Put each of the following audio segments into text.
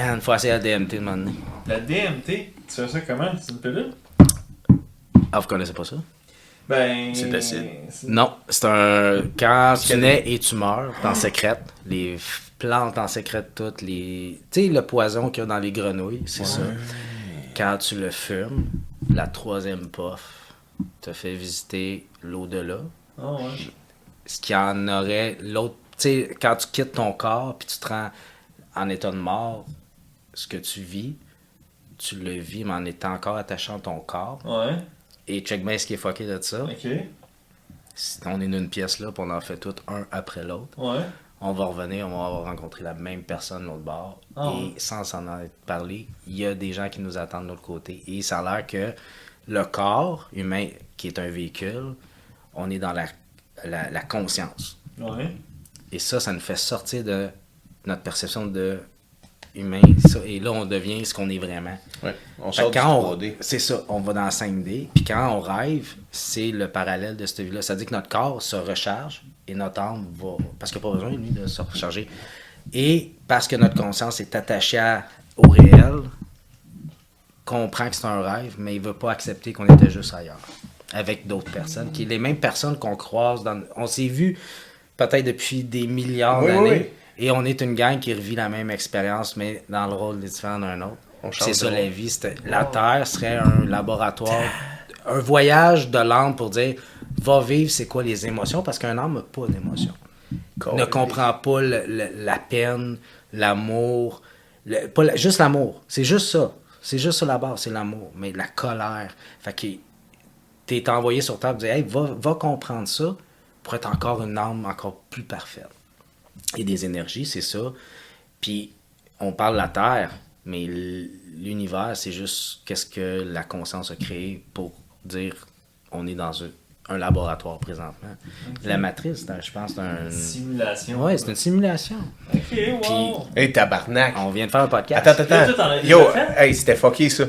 Man, faut essayer la DMT de donné. La DMT, tu fais ça comment? C'est une pilule? Ah, vous connaissez pas ça? Ben. C'est d'acide. c'est- Non, c'est un. Quand tu nais et tu meurs, t'en sécrètes. Les plantes en sécrètent toutes. Les... Tu sais, le poison qu'il y a dans les grenouilles, c'est ça. Quand tu le fumes, la troisième puff te fait visiter l'au-delà. Ah ouais. Ce qui en aurait l'autre. Tu sais, quand tu quittes ton corps puis tu te rends en état de mort, ce que tu vis, tu le vis, mais en étant encore attaché à ton corps. Ouais. Et check bien ce qui est fucké de ça. Ok. Si on est dans une pièce là, puis on en fait tout un après l'autre. Ouais. on va revenir, on va avoir rencontré la même personne de l'autre bord. Ah et sans s'en être parlé, il y a des gens qui nous attendent de l'autre côté. Et ça a l'air que le corps humain, qui est un véhicule, on est dans la, la, la conscience. Ouais. Et ça, ça nous fait sortir de notre perception de humain. Ça, et là, on devient ce qu'on est vraiment. Ouais. On sort que du quand on- 3D. C'est ça, on va dans la 5D. Puis quand on rêve, c'est le parallèle de cette vie-là. C'est-à-dire que notre corps se recharge et notre âme va. Parce qu'il n'y a pas besoin, lui, de se recharger. Et parce que notre conscience est attachée à- au réel, comprend que c'est un rêve, mais il ne veut pas accepter qu'on était juste ailleurs. Avec d'autres personnes. Qui les mêmes personnes qu'on croise dans. On s'est vu peut-être depuis des milliards oui, d'années. oui. Et on est une gang qui revit la même expérience, mais dans le rôle différent d'un autre. C'est ça la vie. La Terre serait un laboratoire, un voyage de l'âme pour dire va vivre c'est quoi les émotions, parce qu'un âme n'a pas d'émotions. Ne comprend pas le- le- la peine, l'amour, la- juste l'amour. C'est juste ça. C'est juste ça la base, c'est l'amour. Mais la colère. Fait que t'es envoyé sur Terre pour dire hey, va, va comprendre ça pour être encore une âme encore plus parfaite. Et des énergies, c'est ça. Puis on parle de la Terre, mais l'univers, c'est juste qu'est-ce que la conscience a créé pour dire on est dans un, un laboratoire présentement. La matrice, je pense, c'est un. Simulation. Ouais, c'est une simulation. Ok, wow. Hey, tabarnak. On vient de faire un podcast. Attends, attends, attends. Yo, hey, c'était fucké ça.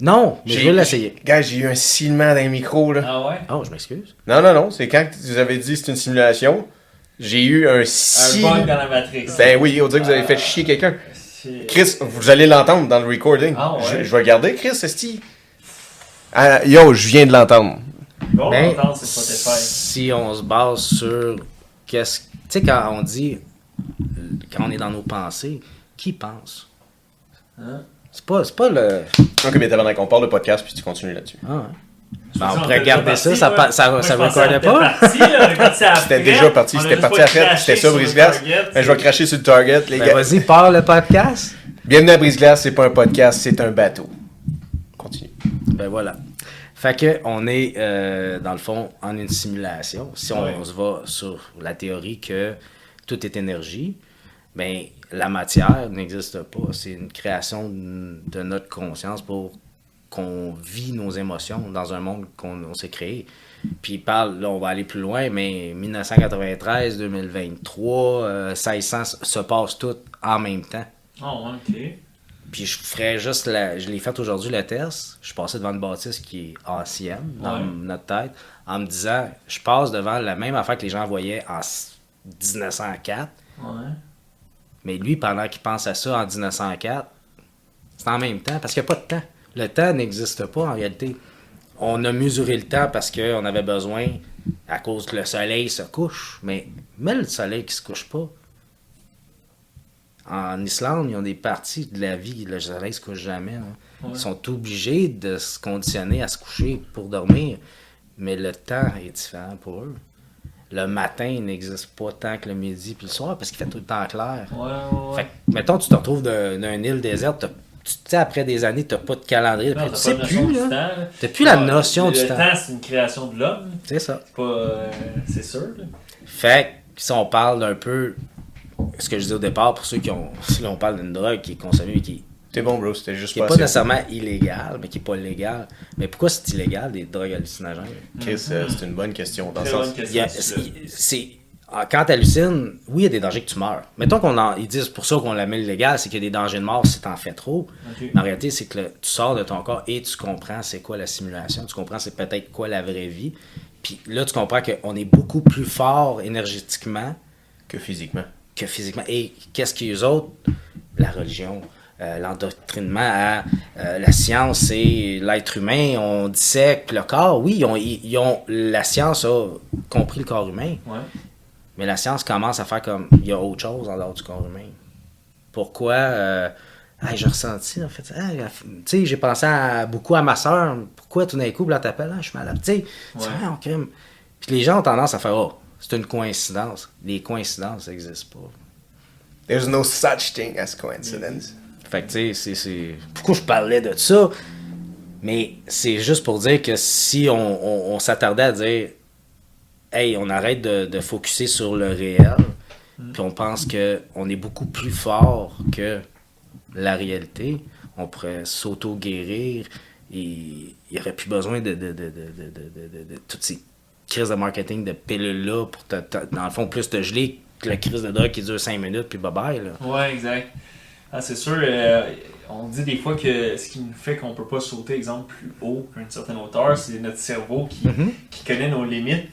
Non, mais je veux l'essayer. Gars, j'ai eu un silement dans les micros, là. Ah ouais? Oh, je m'excuse. Non, non, non, c'est quand vous avez dit que c'est une simulation, j'ai eu un Un si... bug dans la matrice. Ben oui, on dirait que vous avez fait chier quelqu'un. Chris, vous allez l'entendre dans le recording. Ah ouais? je, je vais regarder, Chris, esti. Ah, yo, je viens de l'entendre. Bon, Ben, si on se base sur qu'est-ce. Tu sais, quand on dit. Quand on est dans nos pensées, qui pense? Hein? C'est pas, c'est pas le. Ok, mais tabarnak, on parle de podcast, puis tu continues là-dessus. Ah, ouais. Ben, pensais on pourrait garder ça, ça, ça, Moi, ça recordait pas. on. C'était déjà parti, On c'était parti à craché C'était ça, Brise-Glace. Ben, je vais cracher sur le target, les Ben, gars. vas-y, pars le podcast. Bienvenue à Brise-Glace, c'est pas un podcast, c'est un bateau. Continue. Ben voilà. Fait que on est, euh, dans le fond, en une simulation. Si on, Ouais. se va sur la théorie que tout est énergie, ben la matière n'existe pas. C'est une création de notre conscience pour qu'on vit nos émotions dans un monde qu'on on s'est créé. Puis il parle, là on va aller plus loin, mais 1993, 2023, euh, 1600 se passe tout en même temps. Ouais, ok. Puis je ferais juste la. Je l'ai fait aujourd'hui le test. Je suis passé devant une bâtisse qui est ancienne dans Ouais. notre tête en me disant je passe devant la même affaire que les gens voyaient en s- 1904. Ouais. Mais lui, pendant qu'il pense à ça en 1904, c'est en même temps parce qu'il n'y a pas de temps. Le temps n'existe pas en réalité. On a mesuré le temps parce qu'on avait besoin à cause que le soleil se couche. Mais, mais le soleil qui se couche pas. En Islande, ils ont des parties de la vie, le soleil se couche jamais. hein. Ouais. Ils sont obligés de se conditionner à se coucher pour dormir. Mais le temps est différent pour eux. Le matin n'existe pas tant que le midi puis le soir parce qu'il fait tout le temps clair. Ouais. Fait que, mettons, tu te retrouves d'un- d'une île déserte, tu tu sais, après des années, tu n'as pas de calendrier. Non, tu t'as sais pas plus, là. temps, là. T'as plus la notion le du temps. temps, c'est une création de l'homme. C'est ça. C'est pas. euh, c'est sûr, là. Fait que si on parle d'un peu, ce que je dis au départ, pour ceux qui ont. Si on parle d'une drogue qui est consommée et qui T'es bon, bro, c'était juste qui n'est pas pas assez. nécessairement illégale, mais qui n'est pas légale. Mais pourquoi c'est illégal, des drogues hallucinogènes? Chris, euh, c'est une bonne question. Dans le Très sens... c'est- c'est quand tu hallucines, oui, il y a des dangers que tu meurs. Mettons qu'on en, ils disent pour ça qu'on la met légal, c'est qu'il y a des dangers de mort si t'en fais trop. Mais en réalité, c'est que le- tu sors de ton corps et tu comprends c'est quoi la simulation, tu comprends c'est peut-être quoi la vraie vie. Puis là, tu comprends qu'on est beaucoup plus fort énergétiquement Que physiquement. que physiquement. Et qu'est-ce qu'ils autres? la religion, euh, l'endoctrinement à euh, la science, c'est l'être humain, on dissèque le corps. Oui, ils ont, ils ont- la science a compris le corps humain, Ouais. Mais la science commence à faire comme il y a autre chose en dehors du corps humain. Pourquoi euh, ah, j'ai ressenti en fait, ah, tu sais, j'ai pensé à- beaucoup à ma soeur. Pourquoi tout d'un coup, là, t'appelles, ah, je suis malade. Tu sais, Ouais. Ah. Puis les gens ont tendance à faire, oh, c'est une coïncidence. Les coïncidences n'existent pas. There's no such thing as coincidence. Fait que, tu sais, c'est- c'est. Pourquoi je parlais de ça? Mais c'est juste pour dire que si on, on- on s'attardait à dire, hey, on arrête de, de focuser sur le réel, puis on pense que on est beaucoup plus fort que la réalité, on pourrait s'auto-guérir et il n'y aurait plus besoin de, de, de, toutes ces crises de marketing de pilules-là pour, te, te- dans le fond, plus te geler que la crise de drogue qui dure 5 minutes, puis bye-bye. Là. Ouais, exact. Ah, c'est sûr, euh, on dit des fois que ce qui nous fait qu'on peut pas sauter, exemple, plus haut qu'une certaine hauteur, c'est notre cerveau qui, Mhm. qui connaît nos limites,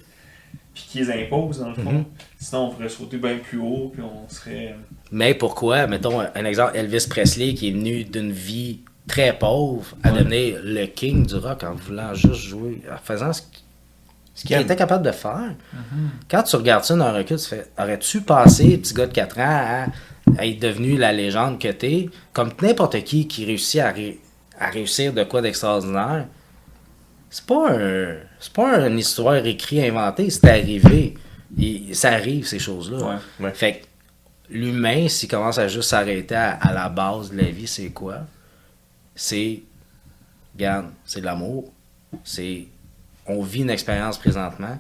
puis qui les impose, dans le fond. Mhm. Sinon, on pourrait sauter bien plus haut, puis on serait... Mais pourquoi, mettons un exemple, Elvis Presley qui est venu d'une vie très pauvre à Ouais. devenir le king du rock en voulant juste jouer, en faisant ce qu'il ce qu'il était capable de faire. Quand tu regardes ça dans un recul, tu fais aurais-tu passé, petit gars de 4 ans, à, à être devenu la légende que t'es, comme n'importe qui qui réussit à, ré- à réussir de quoi d'extraordinaire? C'est pas un. C'est pas une histoire écrite, inventée, c'est arrivé. Il- ça arrive, ces choses-là. Ouais. Ouais. Fait que l'humain, s'il commence à juste s'arrêter à, à la base de la vie, c'est quoi? C'est, regarde, c'est de l'amour. C'est, on vit une expérience présentement.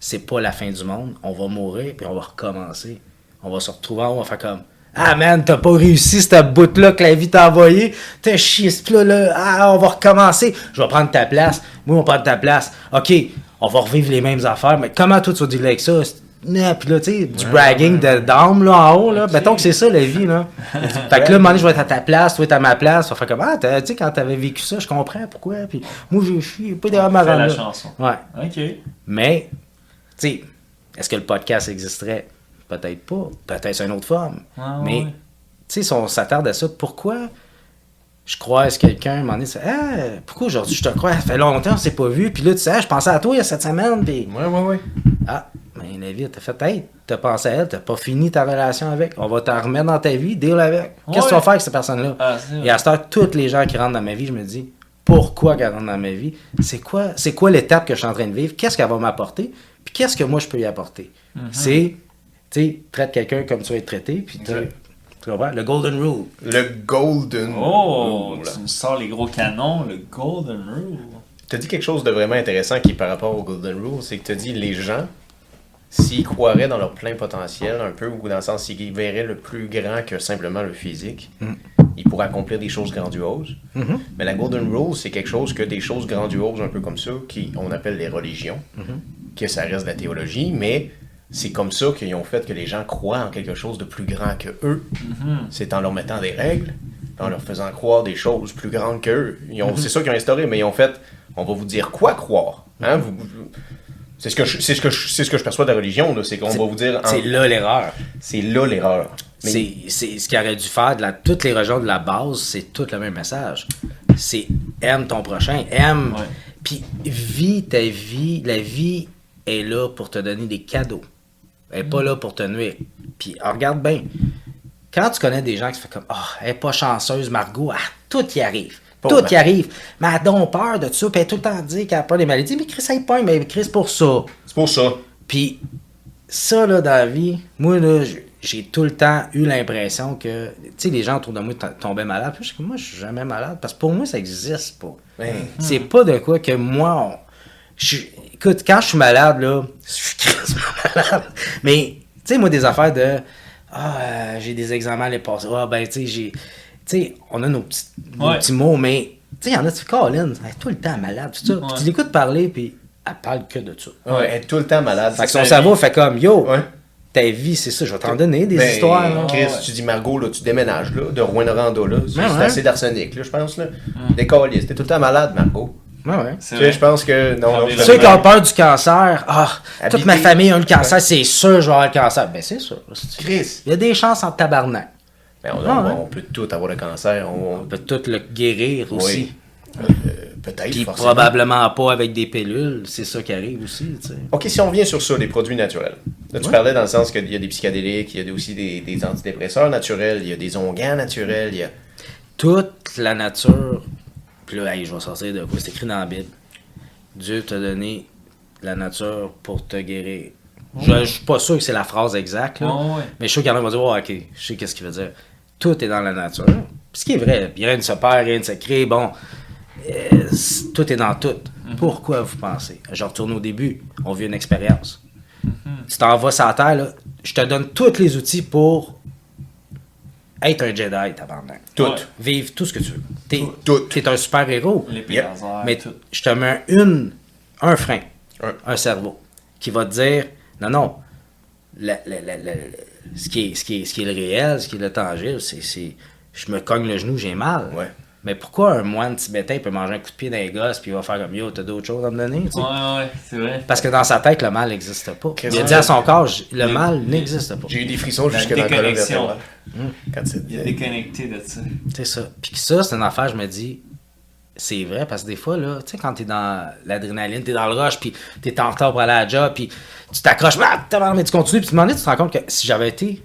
C'est pas la fin du monde. On va mourir, puis on va recommencer. On va se retrouver, on va faire comme, ah man, t'as pas réussi cette bout-là que la vie t'a envoyé. T'as chié ce plat-là. Ah, on va recommencer. Je vais prendre ta place. Moi, on va prendre ta place. OK, on va revivre les mêmes affaires. Mais comment toi, tu vas dealer avec ça? Non, puis là, tu sais, du bragging de d'âme, là, en haut, là. Ok. Mettons que c'est ça, la vie, là. fait que là, à un moment donné, je vais être à ta place, toi, t'es à ma place. Faire comme, ah, tu sais, quand t'avais vécu ça, je comprends pourquoi. Puis moi, j'ai chié, pas de On fait marrant, la chanson. Ouais. OK. Mais, tu sais, est-ce que le podcast existerait? Peut-être pas. Peut-être c'est une autre forme. Ah, Mais, ouais. tu sais, si on s'attarde à ça, pourquoi je croise quelqu'un, donné, c'est Ah, pourquoi aujourd'hui je te crois? Ça fait longtemps, on s'est pas vu. Puis là, tu sais, Ah, je pensais à toi il y a cette semaine. Puis, Ouais, ouais, ouais. ah, mais la vie, t'as fait, hey, t'as pensé à elle, t'as pas fini ta relation avec. On va t'en remettre dans ta vie, deal avec. Qu'est-ce que tu vas Ouais. faire avec cette personne-là? Ah, Et à cette heure, toutes les gens qui rentrent dans ma vie, je me dis, pourquoi qu'elle rentre dans ma vie? C'est quoi, c'est quoi l'étape que je suis en train de vivre? Qu'est-ce qu'elle va m'apporter? Puis qu'est-ce que moi je peux y apporter? C'est, tu sais, traite quelqu'un comme tu vas être traité, puis t'as- Exact. tu comprends? Le golden rule. Le Golden Oh, Rule. tu nous sors les gros canons, le Golden Rule. T'as dit quelque chose de vraiment intéressant qui est par rapport au Golden Rule, c'est que t'as dit les gens, s'ils croiraient dans leur plein potentiel, un peu, ou dans le sens s'ils verraient le plus grand que simplement le physique, ils pourraient accomplir des choses grandioses. Mhm. Mais la Golden Rule, c'est quelque chose que des choses grandioses, un peu comme ça, qui on appelle les religions, que ça reste de la théologie, mais c'est comme ça qu'ils ont fait que les gens croient en quelque chose de plus grand que eux. C'est en leur mettant des règles, en leur faisant croire des choses plus grandes qu'eux. Ont- C'est ça qu'ils ont instauré, mais ils ont fait, on va vous dire quoi croire. Hein? Vous- vous- c'est ce que je, c'est ce que je, c'est ce que je perçois de la religion, c'est qu'on va vous dire, en- C'est là l'erreur. c'est là l'erreur. Mais- C'est, ce qu'il aurait dû faire de la, toutes les religions de la base, c'est tout le même message. C'est aime ton prochain, aime. Puis vis ta vie. La vie est là pour te donner des cadeaux. Elle n'est pas là pour te nuire. Puis ah, regarde bien. Quand tu connais des gens qui se font comme Ah, elle n'est pas chanceuse, Margot, ah, tout y arrive. Pauvre. Tout y arrive. Mais elle a donc peur de ça. Puis elle est tout le temps dit qu'elle a peur des maladies. Mais Chris, elle pas, mais Chris pour ça. C'est pour ça. Puis ça, là, dans la vie, moi, là, j'ai tout le temps eu l'impression que, tu sais, les gens autour de moi tombaient malades. Puis je suis comme, moi, je suis jamais malade. Parce que pour moi, ça existe pas. Ben, C'est pas de quoi que moi, on- je- écoute, quand je suis malade, là, je suis quasiment malade. Mais, tu sais, moi, des affaires de, ah, euh, j'ai des examens les passés. Ah, ben, tu sais, j'ai, tu sais, on a nos petits, nos Ouais. petits mots, mais, tu sais, il y en a, tu fais, Colin, elle est tout le temps malade, tout ça. Ouais. tu l'écoutes parler, puis elle parle que de ça. ouais, être tout le temps malade. Fait que son cerveau fait comme, yo, Ouais. ta vie, c'est ça, je vais t'en donner des Ben, histoires. là. Chris, tu dis Margot, là, tu déménages là, de Rouen-Noranda, là. C'est ouais. assez d'arsenic, là, je pense. Là. Des calices. T'es tout le temps malade, Margot. Ouais. C'est Tu sais, je pense que. Non, non, Ceux qui ont peur du cancer, ah, toute ma famille a eu le cancer, c'est sûr je vais avoir le cancer. Ben, c'est sûr. Chris. Il y a des chances en tabarnak. Ben, on, Ah, on- ouais. on peut tout avoir le cancer. On, On peut tout le guérir aussi. Oui. Euh, Peut-être. Puis forcément. probablement pas avec des pilules, c'est ça qui arrive aussi, tu sais. Ok, si on revient sur ça, les produits naturels. Là, tu Ouais. parlais dans le sens qu'il y a des psychédéliques, il y a aussi des, des antidépresseurs naturels, il y a des onguents naturels, il y a. Toute la nature, puis là, hey, je vais sortir de quoi, c'est écrit dans la Bible. Dieu t'a donné la nature pour te guérir. Je, je suis pas sûr que c'est la phrase exacte, là, Ouais, ouais. mais je suis sûr qu'il y en a qui vont dire, Ouais, ok, je sais qu'est-ce qu'il veut dire. Tout est dans la nature. Puis ce qui est vrai, puis rien ne se perd, rien ne se crée, bon, euh, tout est dans tout. Pourquoi vous pensez? Je retourne au début, on vit une expérience. Tu t'en vas sur la terre, là, je te donne tous les outils pour être un Jedi, tabarnak. Tout. Ouais. Vivre tout ce que tu veux. T'es, Tout. t'es un super héros. L'épée Yep. laser, Mais tout. je te mets une, un frein, Un. un cerveau, qui va te dire non, non, la- la- la- la- ce, qui est, ce, qui est, ce qui est le réel, ce qui est le tangible, c'est, c'est je me cogne le genou, j'ai mal. Ouais. Mais pourquoi un moine tibétain peut manger un coup de pied dans les gosses puis il va faire comme yo, t'as d'autres choses à me donner? tu sais? Ouais, ouais, c'est vrai. Parce que dans sa tête, le mal n'existe pas. Il a dit à son corps, le mal n'existe pas. J'ai eu des frissons jusque dans la colonne déconnexion. vertébrale. Quand c'est- Il est déconnecté de ça. C'est ça. Puis que ça, c'est une affaire, je me dis, c'est vrai, parce que des fois, là, tu sais, quand t'es dans l'adrénaline, t'es dans le rush, puis t'es en retard pour aller à la job, puis tu t'accroches, mais tu continues, puis tu te demandes, tu te rends compte que si j'avais été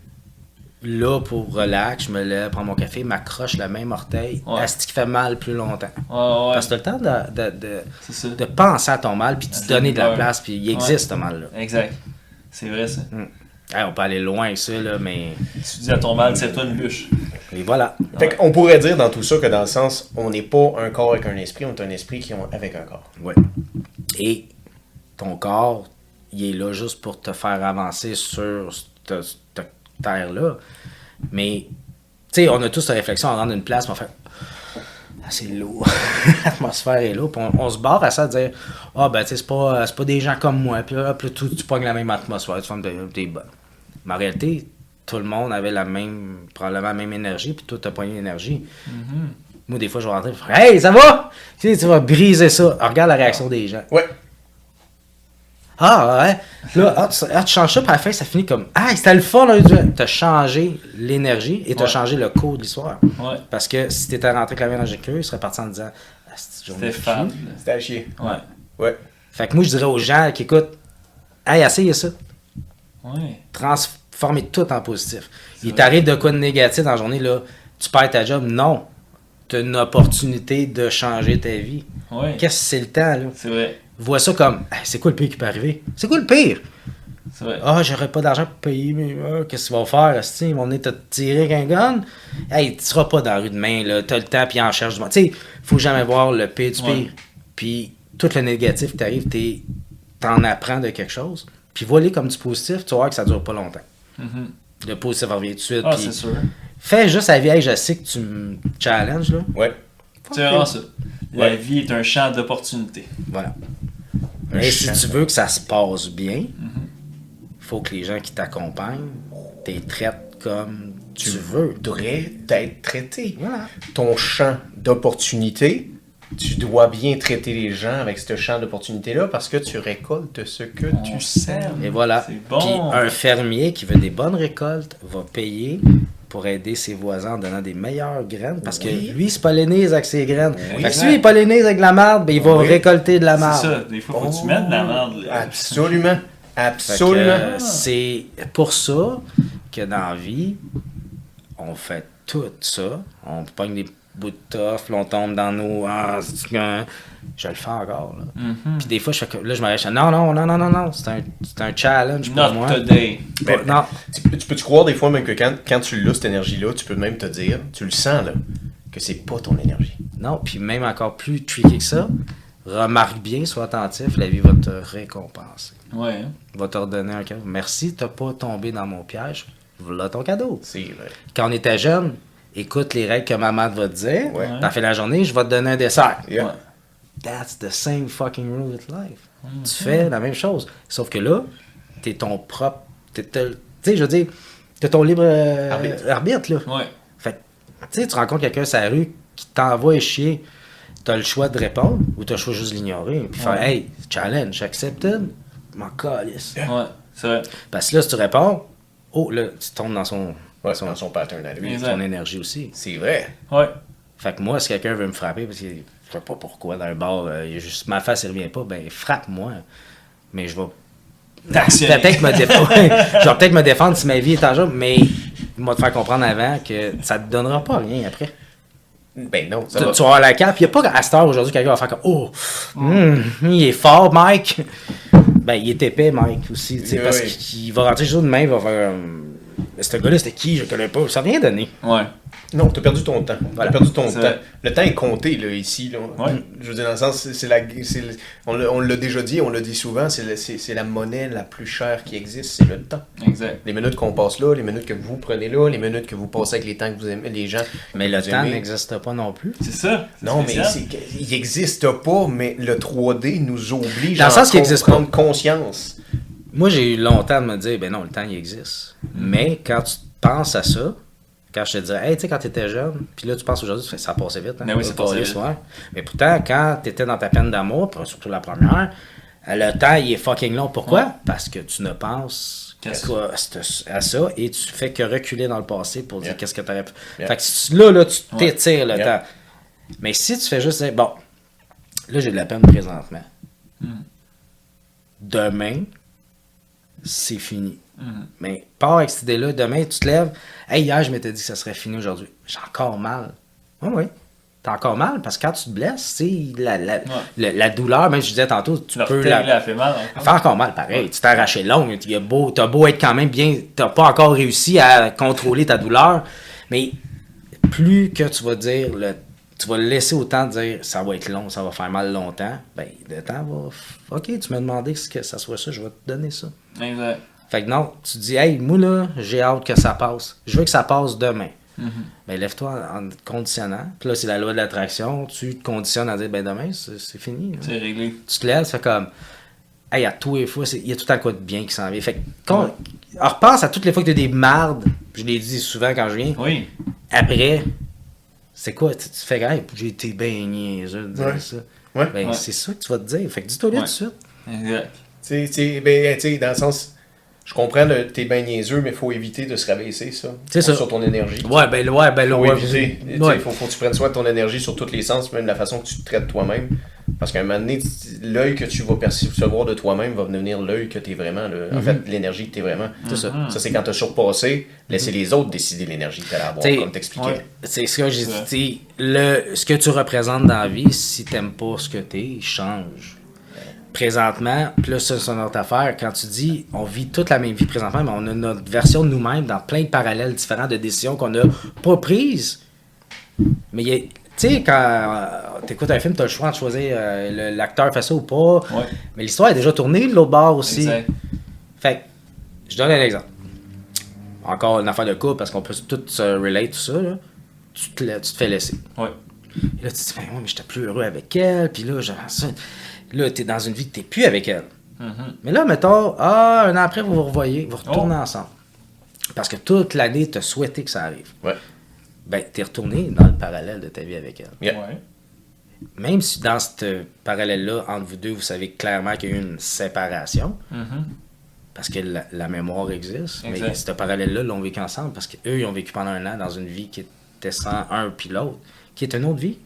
là pour relax, je me lève, prends mon café, m'accroche le même orteil, Ouais. est-ce qui fait mal plus longtemps? Ouais, ouais. Parce que t'as le temps de, de, de, penser à ton mal, puis de te donner de la place, puis il existe ce mal-là. Exact. C'est vrai, ça. Hey, on peut aller loin avec ça, là, mais. Tu dis à ton mal, c'est toi une bûche. Et voilà. Fait qu'on pourrait dire dans tout ça que dans le sens, on n'est pas un corps avec un esprit, on est un esprit qui est avec un corps. Ouais. Et ton corps, il est là juste pour te faire avancer sur terre-là. Mais, tu sais, on a tous cette réflexion en rentre d'une place, puis on fait Ah, c'est lourd. L'atmosphère est lourde. Puis on, on se barre à ça de dire Ah, ben, tu sais, c'est pas, pas des gens comme moi. Puis là, là, tu, tu pognes la même atmosphère. Tu fais Ben, t'es bon. Mais en réalité, tout le monde avait la même, probablement la même énergie, puis toi, t'as pogné l'énergie. Moi, des fois, je vais rentrer, je Hey, ça va? Tu sais, tu vas briser ça. Alors, regarde la réaction des gens. Ouais. Ah, ouais. Là, ah, tu, ah, tu changes ça, puis à la fin, ça finit comme Ah, c'était le fun. là. Tu as changé l'énergie et tu as Ouais. changé le cours de l'histoire. Ouais. Parce que si tu étais rentré avec la main dans le queue, il serait parti en disant Ah, C'était cul. C'était à chier. Ouais. Ouais. Fait que moi, je dirais aux gens qui écoutent Hey, essayez ça. Ouais. Transformez tout en positif. Il t'arrive de quoi de négatif dans la journée, là Tu perds ta job. Non. Tu as une opportunité de changer ta vie. Ouais. Qu'est-ce que c'est le temps, là? C'est vrai. Vois ça comme Hey, C'est quoi le pire qui peut arriver? C'est quoi le pire? C'est vrai. Ah, j'aurais pas d'argent pour payer, mais ah, qu'est-ce qu'ils vont faire? esti? Ils vont venir te tirer avec un gun? Hey, tu seras pas dans la rue demain, là. T'as le temps, puis en cherche du monde. Tu sais, faut jamais voir le pire du Ouais. pire. Puis tout le négatif qui t'arrive, t'es- t'en apprends de quelque chose. Puis voilà comme du positif, tu vas voir que ça dure pas longtemps. Mhm. Le positif revient tout de suite. Ah, c'est sûr. fais juste la vie, Hey, je sais que tu me challenges, là. Ouais. C'est vraiment ça. La Ouais. vie est un champ d'opportunités. Voilà. Mais si tu veux que ça se passe bien, faut que les gens qui t'accompagnent, t'es traites comme tu veux. Devrait être traité. Voilà. Ton champ d'opportunité, tu dois bien traiter les gens avec ce champ d'opportunité-là parce que tu récoltes ce que On tu sèmes. sème. Et voilà. C'est bon. Puis un fermier qui veut des bonnes récoltes va payer pour aider ses voisins en donnant des meilleures graines parce Oui. que lui, il se pollinise avec ses graines. Oui. Fait que si lui, il pollinise avec de la merde, ben, il va Oui. récolter de la C'est merde. ça. Des fois, faut que tu mettes de la merde. Absolument. Absolument. euh, c'est pour ça que dans la vie, on fait tout ça. On pogne des bouts de toffe, on tombe dans nos. Ah, c'est je le fais encore. Là. Mhm. Puis des fois, je fais que- là, je me reste. Non, non, non, non, non, non. C'est un, c'est un challenge pour Not moi. today. Mais- non. Tu, peux- tu peux-tu croire des fois même que quand, quand tu l'as, cette énergie-là, tu peux même te dire, tu le sens là, que c'est pas ton énergie. Non, puis même encore plus tricky que ça, remarque bien, sois attentif, la vie va te récompenser. Ouais. hein. Va te redonner un cadeau. Merci, t'as pas tombé dans mon piège. Voilà ton cadeau. C'est vrai. Quand on était jeune, écoute les règles que maman va te dire. Ouais. T'as fait la journée, je vais te donner un dessert. Yeah. Ouais. That's the same fucking rule with life. Tu fais la même chose. Sauf que là, t'es ton propre. t'es- Tu sais, je veux dire, t'as ton libre euh, Arbitre. arbitre, là. Ouais. Fait que, tu sais, tu rencontres quelqu'un sur la rue qui t'envoie chier. T'as le choix de répondre ou t'as le choix juste de l'ignorer. Puis faire, Ouais. hey, challenge, accepted. M'en calisse. Ouais. C'est vrai. Parce que là, si tu réponds, oh, là, tu tombes dans son Ouais, son, dans son pattern à lui. Son énergie aussi. C'est vrai. Ouais. Fait que moi, si quelqu'un veut me frapper, parce que je sais pas pourquoi dans un bar, euh, juste ma face, elle revient pas, ben frappe-moi. Mais je vais peut-être me défendre. je vais peut-être me défendre si ma vie est en jeu, mais il m'a te faire comprendre avant que ça te donnera pas rien après. Ben non, ça Tu, va. tu vas avoir la cape. Il n'y a pas à cette heure aujourd'hui quelqu'un va faire comme Oh, hum, il est fort, Mike. Ben, il est épais, Mike, aussi. tu sais, Oui, parce oui. qu'il va rentrer juste demain, il va faire. hum, Mais ce gars-là, c'était qui? Je connais pas. Ça rien donné. Ouais. Non, t'as perdu ton temps. Voilà. T'as perdu ton temps. vrai. Le temps est compté, là, ici. Là. Ouais. Je veux dire, dans le sens, c'est la. c'est le- on l'a- déjà dit, on l'a dit souvent, c'est le- la monnaie la plus chère qui existe, c'est le temps. Exact. Les minutes qu'on passe là, les minutes que vous prenez là, les minutes que vous passez avec les temps que vous aimez, les gens. Mais le temps n'existe pas non plus. C'est ça. Non, mais il n'existe pas, mais le 3D nous oblige Dans le à sens qu'il en existe pas. prendre conscience. Moi, j'ai eu longtemps de me dire, ben non, le temps, il existe. Mais quand tu penses à ça, quand je te disais, hey, tu sais, quand tu étais jeune, puis là, tu penses aujourd'hui, ça passait vite. Hein? Ben oui, ça passait vite. ouais. Mais pourtant, quand tu étais dans ta peine d'amour, surtout la première, le temps, il est fucking long. Pourquoi? Ouais. Parce que tu ne penses Qu'à à ça et tu fais que reculer dans le passé pour dire qu'est-ce que tu aurais pu. Fait que là, là, tu Ouais. t'étires le temps. Mais si tu fais juste dire, bon, là, j'ai de la peine présentement. Mm. Demain, c'est fini. Mhm. Mais pars avec cette idée-là, demain, tu te lèves. Hey, hier, je m'étais dit que ça serait fini aujourd'hui. J'ai encore mal. Oui, oui. T'as encore mal parce que quand tu te blesses, tu sais, la, la, la, la douleur, même je disais tantôt, tu Leur peux la. fait mal. Elle encore. fait encore mal, pareil. Tu t'es arraché l'ongle. Tu as beau, t'as beau être quand même bien. T'as pas encore réussi à contrôler ta douleur. Mais plus que tu vas dire, le, tu vas le laisser autant dire ça va être long, ça va faire mal longtemps, ben le temps va. Ok, tu m'as demandé que ça soit ça, je vais te donner ça. Exact. Fait que non, tu dis, hey, moi là, j'ai hâte que ça passe. Je veux que ça passe demain. Mhm. Ben lève-toi en, conditionnant. Puis là, c'est la loi de l'attraction. Tu te conditionnes à dire, ben demain, c'est c'est fini. là. C'est réglé. Tu te lèves, fait comme, hey, à tous les fois, c'est- il y a tout temps quoi de bien qui s'en vient. Fait que, quand, on repense à toutes les fois que tu as des mardes, je l'ai dit souvent quand je viens, Oui. après, c'est quoi? Tu, fais, hey, j'ai été bien niaiseux de dire Ouais. ça. Ouais. Ben, Ouais. c'est ça que tu vas te dire. Fait que dis-toi là Ouais. tout de suite. Exact. Ben, tu sais, dans le sens, je comprends, le- t'es bien niaiseux, mais il faut éviter de se rabaisser, ça. C'est ça. Sur ton énergie. Ouais, ben, ouais, ben là, faut ouais. éviter. Tu sais, ouais. faut, faut que tu prennes soin de ton énergie sur tous les sens, même la façon que tu te traites toi-même. Parce qu'à un moment donné, tu- l'œil que tu vas percevoir de toi-même va devenir l'œil que tu es vraiment. En fait, l'énergie que tu es vraiment. C'est ça. Ça, c'est quand tu as surpassé, laisser les autres décider l'énergie que tu allais avoir, T'sais, comme t'expliquais. ouais. C'est ce que j'ai Ouais. dit. Le, ce que tu représentes dans la vie, si t'aimes pas ce que t'es, change. Présentement, ça, c'est une autre affaire. Quand tu dis, on vit toute la même vie présentement, mais on a notre version de nous-mêmes dans plein de parallèles différents de décisions qu'on n'a pas prises. Mais il y a- tu sais, quand tu écoutes un film, tu as le choix de choisir euh, l'acteur fait ça ou pas. Ouais. Mais l'histoire est déjà tournée de l'autre bord aussi. Exact. Fait que, je donne un exemple. Encore une affaire de couple, parce qu'on peut tout se relate, tout ça. Là. Tu, te, tu te fais laisser. Ouais. Et là, tu te dis, ben ouais, mais j'étais plus heureux avec elle. Puis là, genre, ça. Là, t'es dans une vie que t'es plus avec elle. Mhm. Mais là, mettons, ah, un an après, vous vous revoyez, vous retournez Oh. ensemble. Parce que toute l'année, t'as souhaité que ça arrive. Ouais. Ben, t'es retourné dans le parallèle de ta vie avec elle. Yeah. Ouais. Même si dans ce parallèle-là, entre vous deux, vous savez clairement qu'il y a eu une séparation, Mhm. parce que la, la mémoire existe, mais ce parallèle-là l'ont vécu ensemble, parce qu'eux, ils ont vécu pendant un an dans une vie qui était sans un puis l'autre, qui est une autre vie.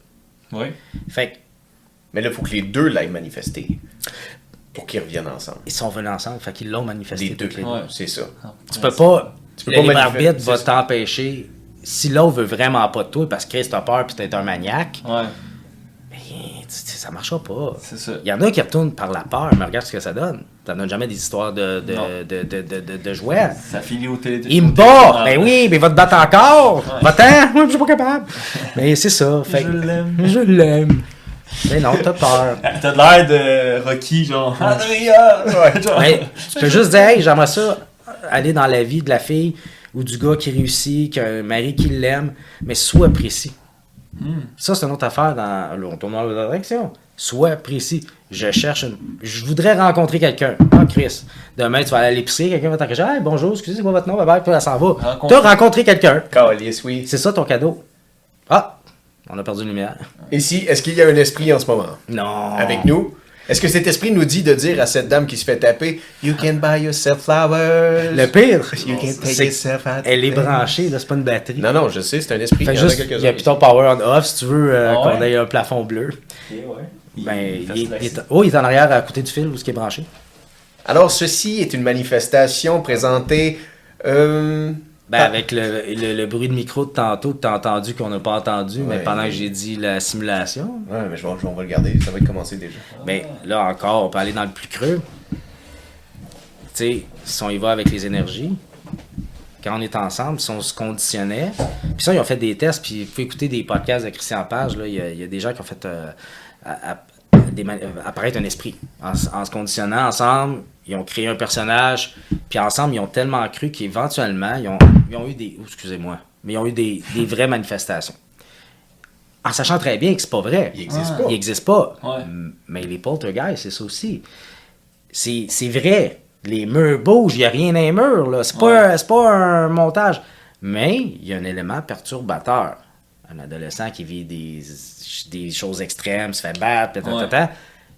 Oui. Fait que, Mais là, il faut que les deux l'aillent manifester pour qu'ils reviennent ensemble. ils sont venus ensemble, fait qu'ils l'ont manifesté Les deux, deux. Ouais. c'est ça. Tu peux pas. Tu peux le pas libre arbitre va t'empêcher. Si l'autre veut vraiment pas de toi parce que Chris t'as peur puis t'es un maniaque, Ouais. ben, ça marchera pas. C'est ça. Il y en a qui retournent par la peur, mais regarde ce que ça donne. Ça donne jamais des histoires de, de, de, de, de, de- jouets. Ça finit au télé. Il me bat! télé- Ben oui, mais va te battre encore! Ouais. Va-t'en! Moi, je suis pas capable! Mais c'est ça. Fait, Je l'aime. Je l'aime. Mais non, t'as peur. T'as de l'air de Rocky, genre. Andrea! Ouais, genre. Mais tu peux juste dire, hey, j'aimerais ça aller dans la vie de la fille ou du gars qui réussit, qui a un mari qui l'aime, mais sois précis. Hmm. Ça, c'est une autre affaire dans. On tourne dans la direction. Sois précis. Je cherche une. Je voudrais rencontrer quelqu'un. Ah, Chris. Demain, tu vas aller à l'épicerie, quelqu'un va t'engager. Hey, bonjour, excusez, c'est quoi votre nom? Bye bye, puis elle s'en va. Rencontre- T'as rencontré quelqu'un. Oui. C'est ça ton cadeau. Ah, on a perdu une lumière. Ici, est-ce qu'il y a un esprit en ce moment? Non. avec nous? Est-ce que cet esprit nous dit de dire à cette dame qui se fait taper You can buy yourself flowers. Le pire, You can take yourself out elle est branchée, là, c'est pas une batterie. Non, non, je sais, c'est un esprit. Fait il y en a juste, il y a quelques-uns. Python Power on off si tu veux euh, Ah qu'on ouais? ait un plafond bleu. Ok, ouais. Ben, il, est, oh, il est en arrière à côté du fil où ce qui est branché. Alors, ceci est une manifestation présentée. euh, Ben, Ah. avec le, le, le bruit de micro de tantôt que t'as entendu qu'on n'a pas entendu, mais Ouais. pendant que j'ai dit la simulation, Ouais, mais je vais, je vais- on va le garder, ça va être commencé déjà. ben là encore, on peut aller dans le plus creux. Tu sais, si on y va avec les énergies, quand on est ensemble, si on se conditionnait, puis ça, ils ont fait des tests, puis vous pouvez écouter des podcasts de Christian Page, là, il y, a- il y a des gens qui ont fait euh, à- à- des man- euh, apparaître un esprit. En se conditionnant ensemble, ils ont créé un personnage, puis ensemble, ils ont tellement cru qu'éventuellement, ils ont, ils ont eu des... oh, excusez-moi, mais ils ont eu des, des vraies manifestations. En sachant très bien que c'est pas vrai. Il existe Ah. pas. Il n'existe pas. Ouais. Mais les poltergeists, c'est ça aussi. C'est c'est vrai. Les murs bougent, il n'y a rien dans les murs. là. C'est pas, Ouais. c'est pas un montage. Mais il y a un élément perturbateur. Un adolescent qui vit des, des choses extrêmes, se fait battre, ta, ta, ta.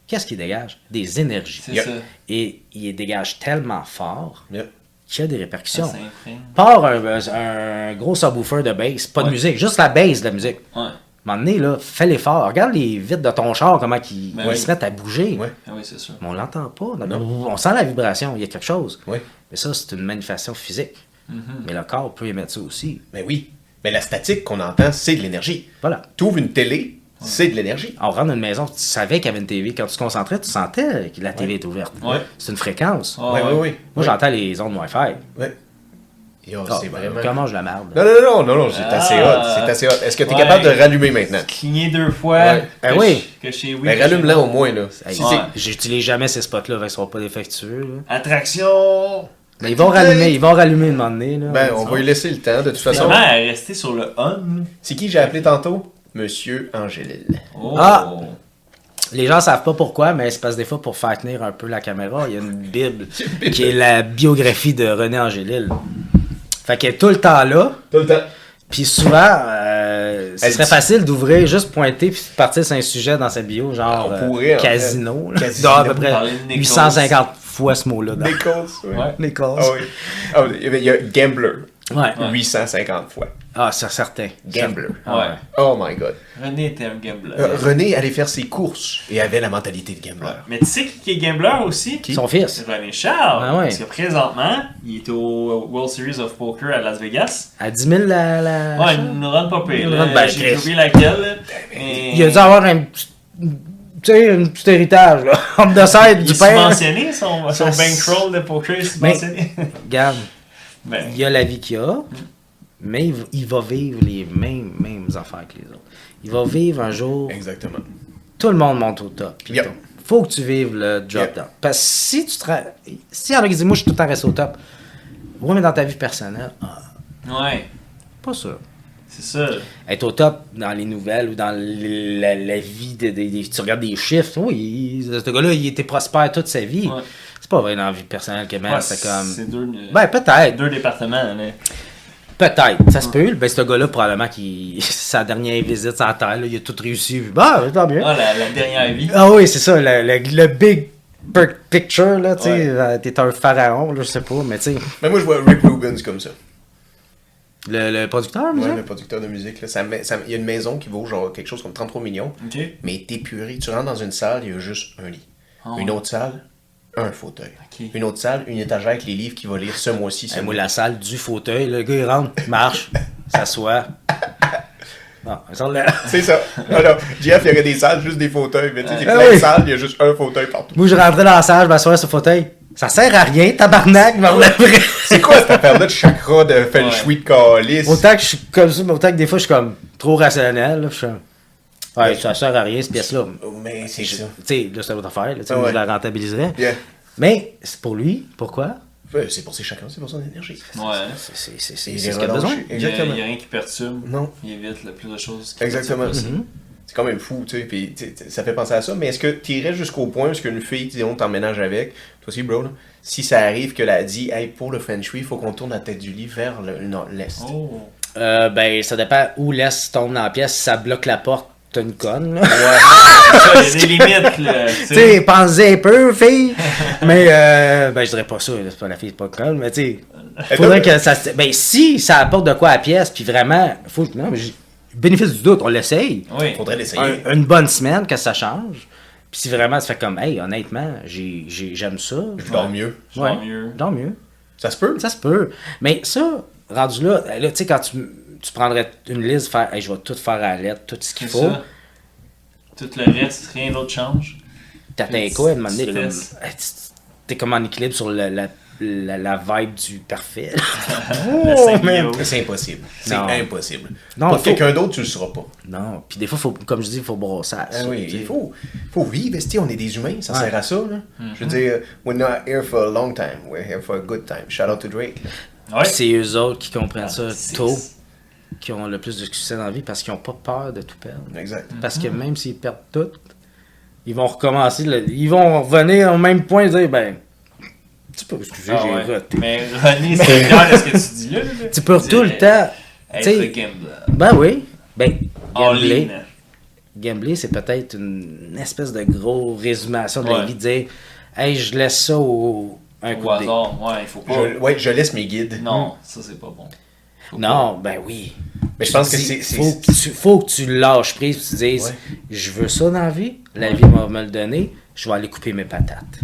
Qu'est-ce qu'il dégage? Des énergies. C'est Yep. ça. Et il dégage tellement fort Yep. qu'il y a des répercussions. Part un, un gros subwoofer de bass, pas de musique, juste la bass de la musique. Ouais. À un moment donné, là, fais l'effort. Regarde les vitres de ton char, comment ils, Ben ils oui. se mettent à bouger. Ouais. Ah oui, c'est sûr. Mais on l'entend pas. On sent la vibration, il y a quelque chose. Ouais. Mais ça, c'est une manifestation physique. Mhm. Mais le corps peut émettre ça aussi. Mais oui. Mais la statique qu'on entend, c'est de l'énergie. Voilà. Tu ouvres une télé, c'est de l'énergie. On rentre dans une maison, tu savais qu'il y avait une TV. Quand tu te concentrais, tu sentais que la TV est ouverte. Ouais. C'est une fréquence. Ah oui, ouais. oui, oui. Moi, j'entends les ondes Wi-Fi. Ouais. Yo, Ah, c'est vraiment. Comment je la merde? Non, non, non, non, non, c'est assez Ah. hot. C'est assez hot. Est-ce que tu es Ouais. capable de rallumer maintenant? Cligner deux fois. Ouais. Que Ah oui. je- Que chez oui. Ben, rallume-la au moins, là. Si Ouais. J'utilise jamais ces spots-là, ils seront pas défectueux. là. Attraction. Mais ils vont rallumer, ils vont rallumer un moment donné. Là. Ben, on va lui laisser le temps, de toute façon. Elle est restée sur le on. C'est qui j'ai appelé tantôt? Monsieur Angélil. Oh. Ah. Les gens savent pas pourquoi, mais c'est parce que des fois, pour faire tenir un peu la caméra, il y a une Bible qui est la biographie de René Angélil. Fait qu'elle est tout le temps là. Tout le temps. Puis souvent, euh, ce Elle serait dit- facile d'ouvrir, juste pointer, puis partir sur un sujet dans sa bio, genre On euh, pourrait, casino. là. Casino. Dans à peu près Parler de Nichols. 850 fois ce mot-là. Nichols, ouais. Ouais. Nichols. Ah oui. Ah, oui, il y a Gambler. Ouais. 850 fois. Ah, c'est certain. Gambler. Ah, Ouais. Oh my god. René était un gambler. Euh, René allait faire ses courses et avait la mentalité de gambler. Mais tu sais qui est gambler aussi? Son fils. C'est René Charles. Ah ouais. Parce que présentement, il est au World Series of Poker à Las Vegas. À 10 000 la. la- Ouais, une run pas pire. Une run, ben, J'ai oublié laquelle. Il a dû avoir un petit. Tu sais, un petit héritage, là. On the side Il du est père. subventionné, son, son Ça, bankroll de poker est subventionné. Regarde, Ben, il a la vie qu'il a, mais il, va vivre les mêmes, mêmes affaires que les autres. Il va vivre un jour, Exactement. tout le monde monte au top. Yep. Faut que tu vives le drop Yep. down. Parce que si tu te. Si y en a qui disent, moi, je suis tout le temps resté au top. Oui, mais dans ta vie personnelle, ah, ouais, pas sûr. c'est ça. Être au top dans les nouvelles ou dans la, la vie, de, de- de- tu regardes des chiffres, oui, il- ce gars-là, il était prospère toute sa vie. Ouais. C'est pas vrai dans la vie personnelle que même, Ouais, c'est comme. C'est deux, Ben, peut-être. deux départements. Là. Peut-être, ça se peut. Ben, ce gars-là, probablement, qui sa dernière visite sur la Terre, là, il a tout réussi. Bah, tant mieux. Ah, la, la dernière vie. Ah oui, c'est ça, le, le, le big picture, là, tu sais. Ouais. euh, T'es un pharaon, là, je sais pas, mais tu sais. Mais moi, je vois Rick Rubens comme ça. Le, le producteur, Ouais, musique? le producteur de musique. Là, ça met- ça- il y a une maison qui vaut genre quelque chose comme 33 millions, Ok. mais est épurée. Tu rentres dans une salle, il y a juste un lit. Ah, Une autre salle, un fauteuil. Une autre salle, une étagère avec les livres qu'il va lire ce mois-ci. ce Eh, moi, la salle du fauteuil, le gars, il rentre, il marche, s'assoit. Là. C'est ça. Jeff, il y aurait des salles, juste des fauteuils. Mais tu sais, c'est Ah plein de oui. salles, il y a juste un fauteuil partout. Moi, je rentrais dans la salle, je m'assois sur le fauteuil. Ça sert à rien, tabarnak, je me relèverais. C'est quoi cette affaire-là de chakra de feng shui de calice? Autant que je suis comme ça, mais autant que des fois, je suis comme trop rationnel. Là, je suis comme, ouais, ça sert à rien, cette pièce-là. Oh, mais c'est ça. Tu sais, là, c'est une autre affaire. Là, Ah ouais. je la rentabiliserais. Yeah. Mais c'est pour lui. Pourquoi? Ouais, C'est pour ses chakras, c'est pour son énergie. Ouais. C'est ce qu'il a besoin. relâché. Il y a- Exactement. Il n'y a rien qui perturbe. Non. Il évite le plus de choses. qui Exactement. possible. C'est quand même fou, tu sais. Puis, ça fait penser à ça. Mais est-ce que tu irais jusqu'au point où une fille, disons, t'emménage avec, toi aussi, bro, là, si ça arrive qu'elle a dit, hey, pour le feng shui, il faut qu'on tourne la tête du lit vers le l'est. Oh. Euh, ben, ça dépend où l'Est tombe dans la pièce. Si ça bloque la porte, t'as une conne, là. Ça, Il y a des limites, là. tu sais. pensez un peu, fille. mais, euh, ben, je dirais pas ça, là, c'est pas la fille, c'est pas conne, mais tu sais, faudrait que ça se- Ben, si ça apporte de quoi à la pièce, puis vraiment, faut que. Non, mais bénéfice du doute, on l'essaye. Oui. Faudrait l'essayer. Un- une bonne semaine, que ça change. Puis si vraiment, ça fait comme, hey, honnêtement, j'ai- j'ai- j'aime ça. Je dors mieux. Je dors mieux. Tant mieux. Ça se peut? Ça se peut. Mais ça, rendu là, là tu sais, quand tu, tu prendrais une liste, faire, hey, je vais tout faire à la lettre, tout ce qu'il faut. ça. Tout le reste, rien d'autre change. T'atteins quoi à un moment donné? comme, T'es comme en équilibre sur la, la, la, la vibe du parfait. Oh. C'est impossible. C'est impossible. Non, Pour faut- quelqu'un d'autre, tu le seras pas. Non, puis des fois, faut, comme je dis, il faut brosser. à Ah ça, oui, il faut, faut vivre, on est des humains, ça Ouais. sert à ça. Là. Je veux dire, we're not here for a long time, we're here for a good time. Shout out to Drake. Ouais. C'est eux autres qui comprennent ça Ah, c'est- tôt, qui ont le plus de succès dans la vie parce qu'ils n'ont pas peur de tout perdre. Exact. Parce que même s'ils perdent tout, ils vont recommencer, le- ils vont revenir au même point et dire ben, tu peux, excusez, Ah j'ai ouais. raté. Mais René, c'est bien de ce que tu dis là. là. Tu peux tout le temps. Être tu sais, gambler. Ben oui. Ben, gambler, gambler, c'est peut-être une espèce de gros résumation de la vie, de dire Hey, je laisse ça au, un Au hasard, ouais, il faut pas. Je, ouais, je laisse mes guides. Non, ça c'est pas bon. Non, ben oui. Mais je pense que c'est. Faut que tu, faut que tu lâches prise et tu dises Ouais. Je veux ça dans la vie, la vie va me le donner, je vais aller couper mes patates.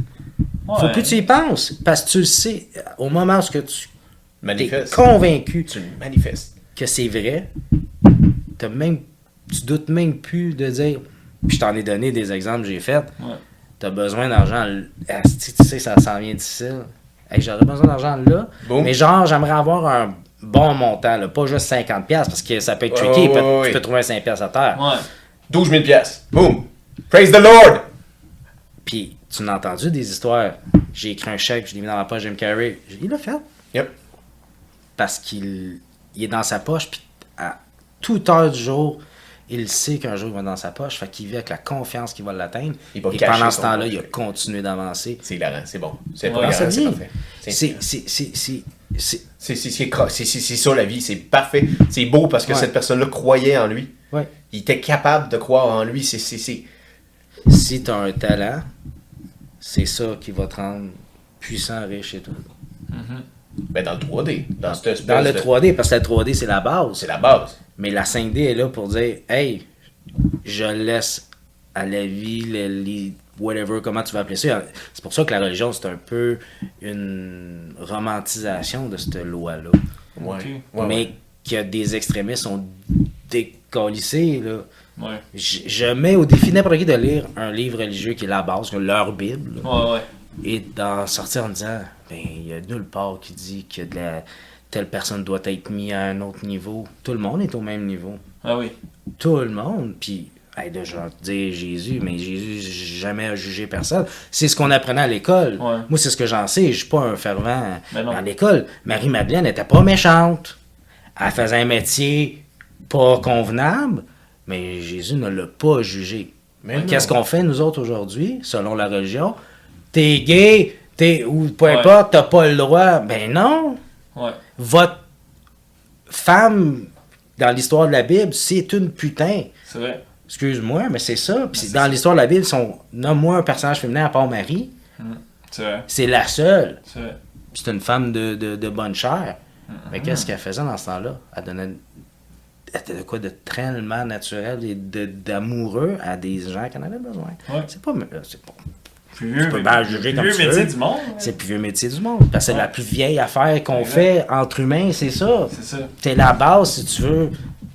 pas- Faut Ouais. plus que tu y penses, parce que tu le sais, au moment où tu es convaincu Tu le manifestes. que c'est vrai, t'as même, tu doutes même plus de dire, puis je t'en ai donné des exemples que j'ai fait, Ouais. t'as besoin d'argent, tu sais, ça s'en vient difficile. Hey, J'aurais besoin d'argent là, mais genre, j'aimerais avoir un bon montant, là, pas juste 50$, parce que ça peut être tricky, ouais, peut- ouais, ouais. tu peux trouver un 5$ à terre. Ouais. 12 000 piastres. Boom! Praise the Lord! Puis, tu n'as entendu des histoires. J'ai écrit un chèque, je l'ai mis dans la poche de Jim Carrey. Il l'a fait. Yep. Parce qu'il il est dans sa poche, puis à toute heure du jour, il sait qu'un jour il va dans sa poche. Fait qu'il vit avec la confiance qu'il va l'atteindre. Il va Et pendant ce temps-là, il a continué d'avancer. C'est hilarant, c'est bon. C'est Ouais. pas hilarant, c'est parfait. C'est C'est ça la vie, c'est parfait. C'est beau parce que Ouais. cette personne-là croyait en lui. ouais. Il était capable de croire en lui. C'est c'est- c'est- Si tu as un talent, c'est ça qui va te rendre puissant, riche et tout. Ben, dans le 3D. Dans, cette Dans le de- 3D, parce que le 3D, c'est la base. C'est la base. Mais la 5D est là pour dire Hey, je laisse à la vie, le, les- whatever, comment tu vas appeler ça. C'est pour ça que la religion, c'est un peu une romantisation de cette loi-là. Ouais. Mais ouais. que des extrémistes sont décollissés, là. Ouais. Je, je mets au défi n'importe qui de lire un livre religieux qui est la base, leur Bible, là, Ouais, ouais. et d'en sortir en disant ben, il y a nulle part qui dit que de la- telle personne doit être mise à un autre niveau. Tout le monde est au même niveau Ah oui. tout le monde. Puis, hey, de genre dire Jésus, mais Jésus jamais jugé personne. C'est ce qu'on apprenait à l'école. Ouais. Moi, c'est ce que j'en sais. Je suis pas un fervent à l'école. Marie-Madeleine n'était pas méchante. Elle faisait un métier pas convenable, mais Jésus ne l'a pas jugé. Qu'est-ce qu'on fait, nous autres, aujourd'hui, selon la religion? T'es gay, t'es, ou peu Ouais. importe, t'as pas le droit. Ben non! Ouais. Votre femme, dans l'histoire de la Bible, c'est une putain. C'est vrai. Excuse-moi, mais c'est ça. Puis c'est dans l'histoire de la Bible, son nomme-moi un personnage féminin à part Marie. C'est vrai. C'est la seule. C'est c'est une femme de, de, de bonne chair. Mais Mm-hmm. qu'est-ce qu'elle faisait dans ce temps-là? Elle donnait elle était de quoi de tellement naturel et de- d'amoureux à des gens qui en avaient besoin? Ouais. C'est pas, c'est pas Plus vieux, peux mais- juger plus comme vieux tu métier veux. du monde. c'est le plus vieux métier du monde. Parce que c'est la plus vieille affaire qu'on fait entre humains, c'est ça. C'est ça. T'es la base si tu veux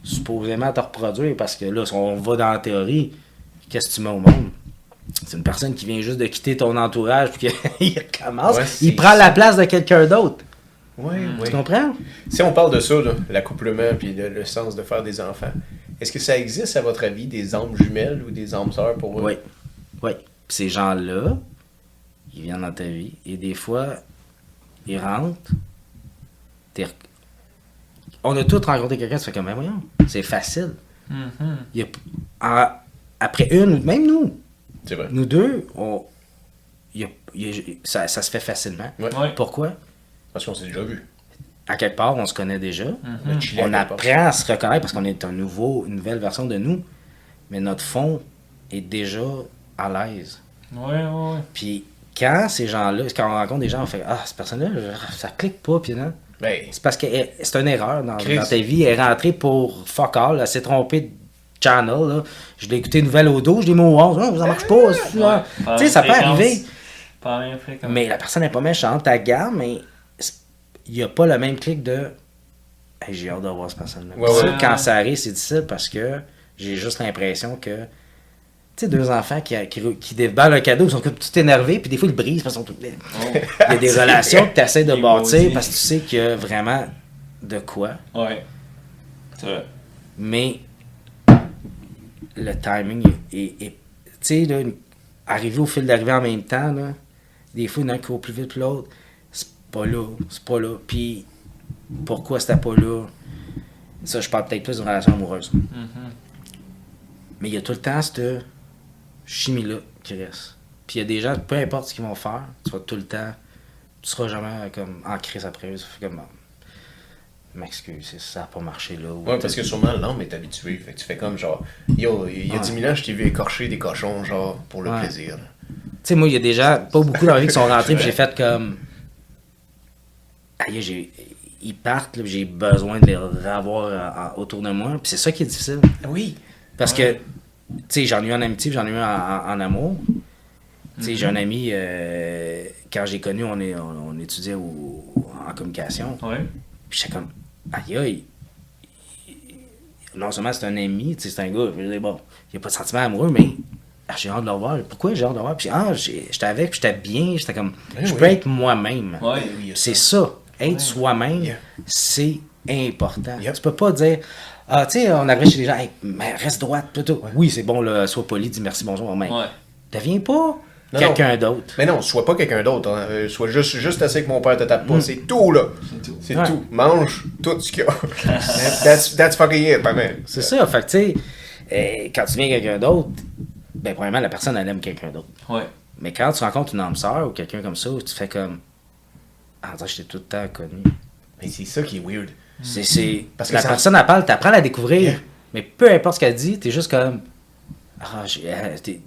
supposément te reproduire parce que là, si on va dans la théorie, qu'est-ce que tu mets au monde? C'est une personne qui vient juste de quitter ton entourage puis qu'il commence. Ouais, c'est il prend la place de quelqu'un d'autre. Oui, oui. Tu comprends? Si on parle de ça, là, l'accouplement puis le, le sens de faire des enfants, est-ce que ça existe, à votre avis, des âmes jumelles ou des âmes sœurs pour eux? Oui. Oui. Puis ces gens-là, ils viennent dans ta vie et des fois, ils rentrent. On a tous rencontré quelqu'un, tu fais comme, ben voyons, c'est facile. Mhm. Il y a- en- après une, même nous, vrai. nous deux, on, il y a- il y a- ça, ça se fait facilement. Ouais. Ouais. Pourquoi? Parce qu'on s'est déjà vu. À quelque part, on se connaît déjà. Chillé On apprend à se reconnaître parce qu'on est un nouveau, une nouvelle version de nous. mais notre fond est déjà à l'aise. Ouais, ouais. Puis quand ces gens-là, quand on rencontre des gens, on fait Ah, cette personne-là, ça clique pas, puis non. Ben, C'est parce que elle- c'est une erreur dans, ta vie. Elle est rentrée pour fuck all. Elle s'est trompée de channel. Là. Je l'ai écouté une nouvelle au dos, je l'ai mis au 11. Ah, ça marche pas. Ouais, Tu sais, ça peut arriver. Mais la personne n'est pas méchante, ta gamme, mais il n'y a pas le même clic de Hey, j'ai hâte de voir cette personne-là. Ouais, Ça, ouais. Quand ça arrive, c'est difficile parce que j'ai juste l'impression que. Tu sais, deux enfants qui, qui, qui déballent un cadeau, ils sont comme tout énervés, puis des fois ils brisent parce qu'ils sont tout. Il Oh. y a des relations que tu essaies de bâtir parce que tu sais qu'il y a vraiment de quoi. Ouais. C'est vrai. Mais le timing est. tu sais, là, arriver au fil d'arrivée en même temps, là, des fois, il y en a un qui court plus vite que l'autre. C'est pas là. C'est pas là. Puis, pourquoi c'était pas là? Ça, je parle peut-être plus d'une relation amoureuse. Mhm. Mais il y a tout le temps cette chimie-là qui reste. Puis il y a des gens, peu importe ce qu'ils vont faire, tu vas tout le temps. Tu seras jamais comme en crise après eux. Ça fait comme. Je M'excuse, ça n'a pas marché là. ou ouais, parce que sûrement l'âme est habituée. Fait que tu fais comme genre, yo, il y a Ouais. 10 000 ans, je t'ai vu écorcher des cochons, genre, pour le Ouais. plaisir. Tu sais, moi, il y a des gens, pas beaucoup dans la vie qui sont rentrés, puis j'ai fait comme. Aïe, j'ai. Ils partent, j'ai besoin de les revoir euh, autour de moi. Puis c'est ça qui est difficile. Oui. Parce Ouais. que, sais, j'en ai eu en amitié, j'en ai eu en, en- en amour. J'ai un ami, euh, quand j'ai connu, on, est, on, on étudiait au- en communication. Ouais. Puis j'étais comme, aïe aïe. Non seulement c'est un ami, c'est un gars, je bon, il n'y a pas de sentiment amoureux, mais ah, j'ai hâte de le revoir. Pourquoi j'ai hâte de le revoir? Puis ah, j'étais avec, j'étais bien, j'étais comme, Eh je oui. peux être moi-même. Ouais. Oui, C'est ça. ça. Être soi-même, Yeah. c'est important. Yep. Tu peux pas dire, ah, tu sais, on arrive chez les gens, Hey, mais reste droite, plutôt. Oui, c'est bon, là, sois poli, dis merci, bonjour, mais Ouais. deviens pas quelqu'un d'autre. Mais non, sois pas quelqu'un d'autre. Hein. Euh, Sois juste, juste assez que mon père te tape pas. C'est tout, là. C'est tout. C'est Mm. Ouais. tout. Mange tout ce qu'il y a. that's, that's fucking it. C'est ça. Fait que, tu sais, euh, quand tu viens quelqu'un d'autre, ben, premièrement, la personne, elle aime quelqu'un d'autre. Ouais. Mais quand tu rencontres une âme sœur ou quelqu'un comme ça, tu fais comme. Ah, je t'ai tout le temps connu. Mais c'est ça qui est weird. C'est, c'est... Parce que la ça- personne, elle parle, t'apprends à la découvrir. Yeah. Mais peu importe ce qu'elle dit, t'es juste comme. Ah, j'ai... euh, t'es,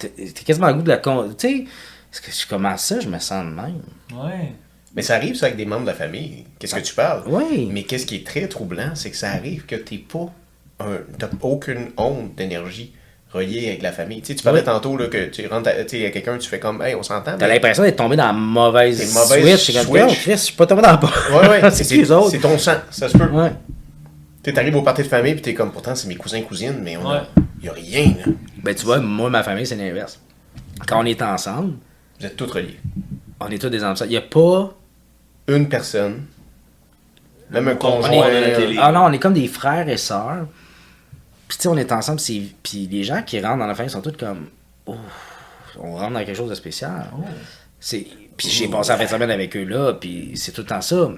quasiment le goût de la con. Tu sais, est-ce que je commence ça, je me sens de même. Ouais. Mais ça arrive, ça, avec des membres de la famille. Qu'est-ce que tu parles? Oui. Mais qu'est-ce qui est très troublant, c'est que ça arrive que t'es pas un. T'as aucune onde d'énergie reliée avec la famille. Tu sais, tu parlais Oui. tantôt là, que tu rentres à, tu sais, à quelqu'un, tu fais comme, hey, on s'entend. T'as mais- l'impression d'être tombé dans la mauvaise, mauvaise switch. C'est comme, switch. Oh, Chris, je suis pas tombé dans la Ouais, ouais, c'est les autres? c'est ton sang, ça se peut. Ouais. Tu sais, t'arrives au party de famille, puis t'es comme, pourtant, c'est mes cousins, cousines, mais on a- Ouais. y a rien, là. Ben, tu vois, moi, ma famille, c'est l'inverse. Quand on est ensemble, Vous êtes tous reliés. on est tous des enfants. Il n'y a pas. Une personne, même un On conjoint. est télé. Ah non, on est comme des frères et sœurs. Puis tu sais, on est ensemble. c'est- Puis les gens qui rentrent dans la famille sont tous comme. Oh, on rentre dans quelque chose de spécial. Oh. C'est... Puis j'ai passé la fin de semaine avec eux là, puis c'est tout le temps ça.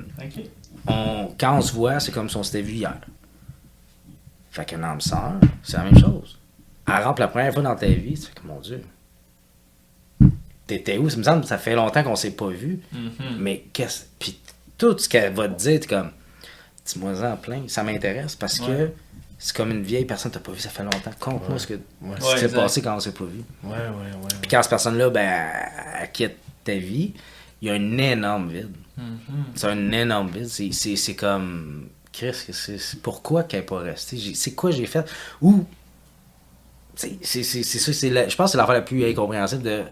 On... Quand on se voit, c'est comme si on s'était vu hier. Fait qu'un âme sœur, c'est la même chose. Elle rentre la première fois dans ta vie, tu fais comme mon Dieu. T'étais où? Ça me semble que ça fait longtemps qu'on s'est pas vu. Mhm. Mais qu'est-ce. Puis tout ce qu'elle va te dire, t'es comme. Dis-moi en plein. Ça m'intéresse parce que. C'est comme une vieille personne que t'as pas vu, ça fait longtemps. Conte-moi ce, que, Ouais. ce qui s'est passé quand on s'est pas vu. Ouais, ouais, ouais. Puis quand cette personne-là, ben, elle- elle quitte ta vie, il y a un énorme vide. Mhm. C'est un énorme vide. C'est, comme. Chris, c'est, pourquoi qu'elle n'est pas restée? C'est quoi j'ai fait? Ou. C'est, ça, c'est je pense que c'est l'affaire la plus incompréhensible de.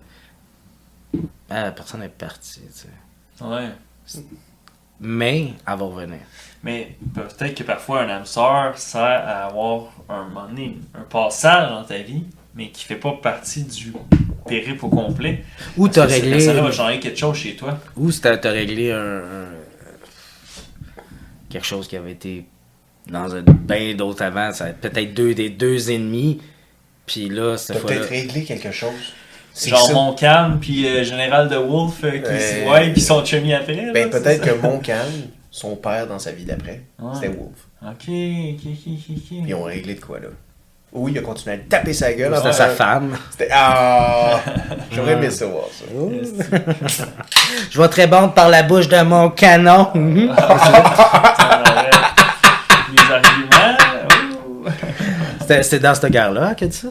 Ah, la personne est partie, tu sais. Ouais. Mais elle va revenir. Mais peut-être que parfois un âme sœur sert à avoir un moment donné, un passage dans ta vie, mais qui fait pas partie du périple au complet. Ou t'as réglé. personne-là va changer quelque chose chez toi. Ou si t'as, t'as réglé un, un- quelque chose qui avait été dans un bien d'autres avant, ça peut-être deux des deux ennemis. Puis là, cette T'as fois-là. peut-être réglé quelque chose. C'est Genre ça. mon calme, puis euh, Général de Wolf euh, qui Ouais. se ouais, puis son chummy après. Ben, peut-être que mon calme, son père dans sa vie d'après, Ouais. c'était Wolf. Ok, ok, ok, ok. Puis ils ont réglé de quoi, là. Oui, il a continué à taper sa gueule. C'était avant- sa femme. C'était. Ah! J'aurais aimé ça voir ça. Je vois très bon par la bouche de mon canon. Ça, ouais. Les arguments. ouh. C'était dans cette guerre-là qu'elle dit ça?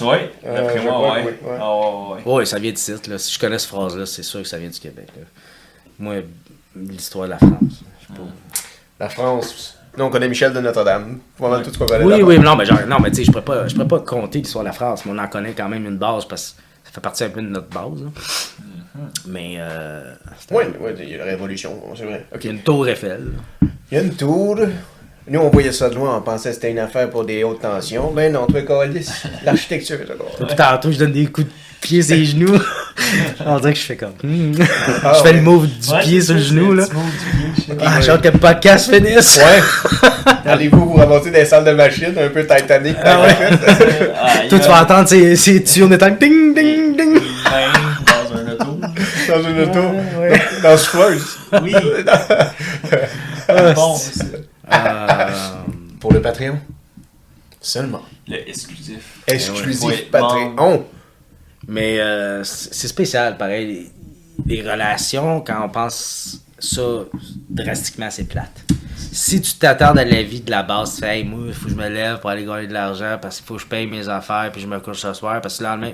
Oui, Euh, d'après moi, que oui, ouais. Ah, ouais, ouais. Oui, ça vient du site. Là. Si je connais cette phrase-là, c'est sûr que ça vient du Québec. là. Moi, l'histoire de la France. je sais pas. La France. Nous, on connaît Michel de Notre-Dame. Tout ce qu'on connaît Oui, là-bas. oui, non, mais, genre, non, mais tu sais, je pourrais pas, je pourrais pas compter l'histoire de la France, mais on en connaît quand même une base parce que ça fait partie un peu de notre base. là. Mais euh, Oui, oui, il y a la Révolution, c'est vrai. Ok. il y a une tour Eiffel. Il y a une tour. Nous, on voyait ça de loin, on pensait que c'était une affaire pour des hautes tensions. Ben non, toi, l'architecture, d'abord. Puis tantôt, je donne des coups de pied sur les genoux. on dirait que je fais comme. hmm. Ah, je fais ouais. le move du Ouais, pied sur le genou. là. Ah, j'ai hâte que le podcast finisse. Ouais. Allez-vous vous ramasser des salles de machine un peu Titanic Ah ouais. Ah, Toi, tu vas entendre ces, ces tuyaux en étant ding, ding, ding. dans un auto. dans une auto, dans, dans Souffleuse. Oui. Ah, bon, Pour le Patreon? Seulement. le exclusif. Exclusif Ouais, Patreon. Mais euh, c'est spécial, pareil. Les, les relations, quand on pense ça drastiquement, c'est plate. Si tu t'attardes à la vie de la base, tu fais, hey, moi, il faut que je me lève pour aller gagner de l'argent parce qu'il faut que je paye mes affaires puis je me couche ce soir parce que le lendemain,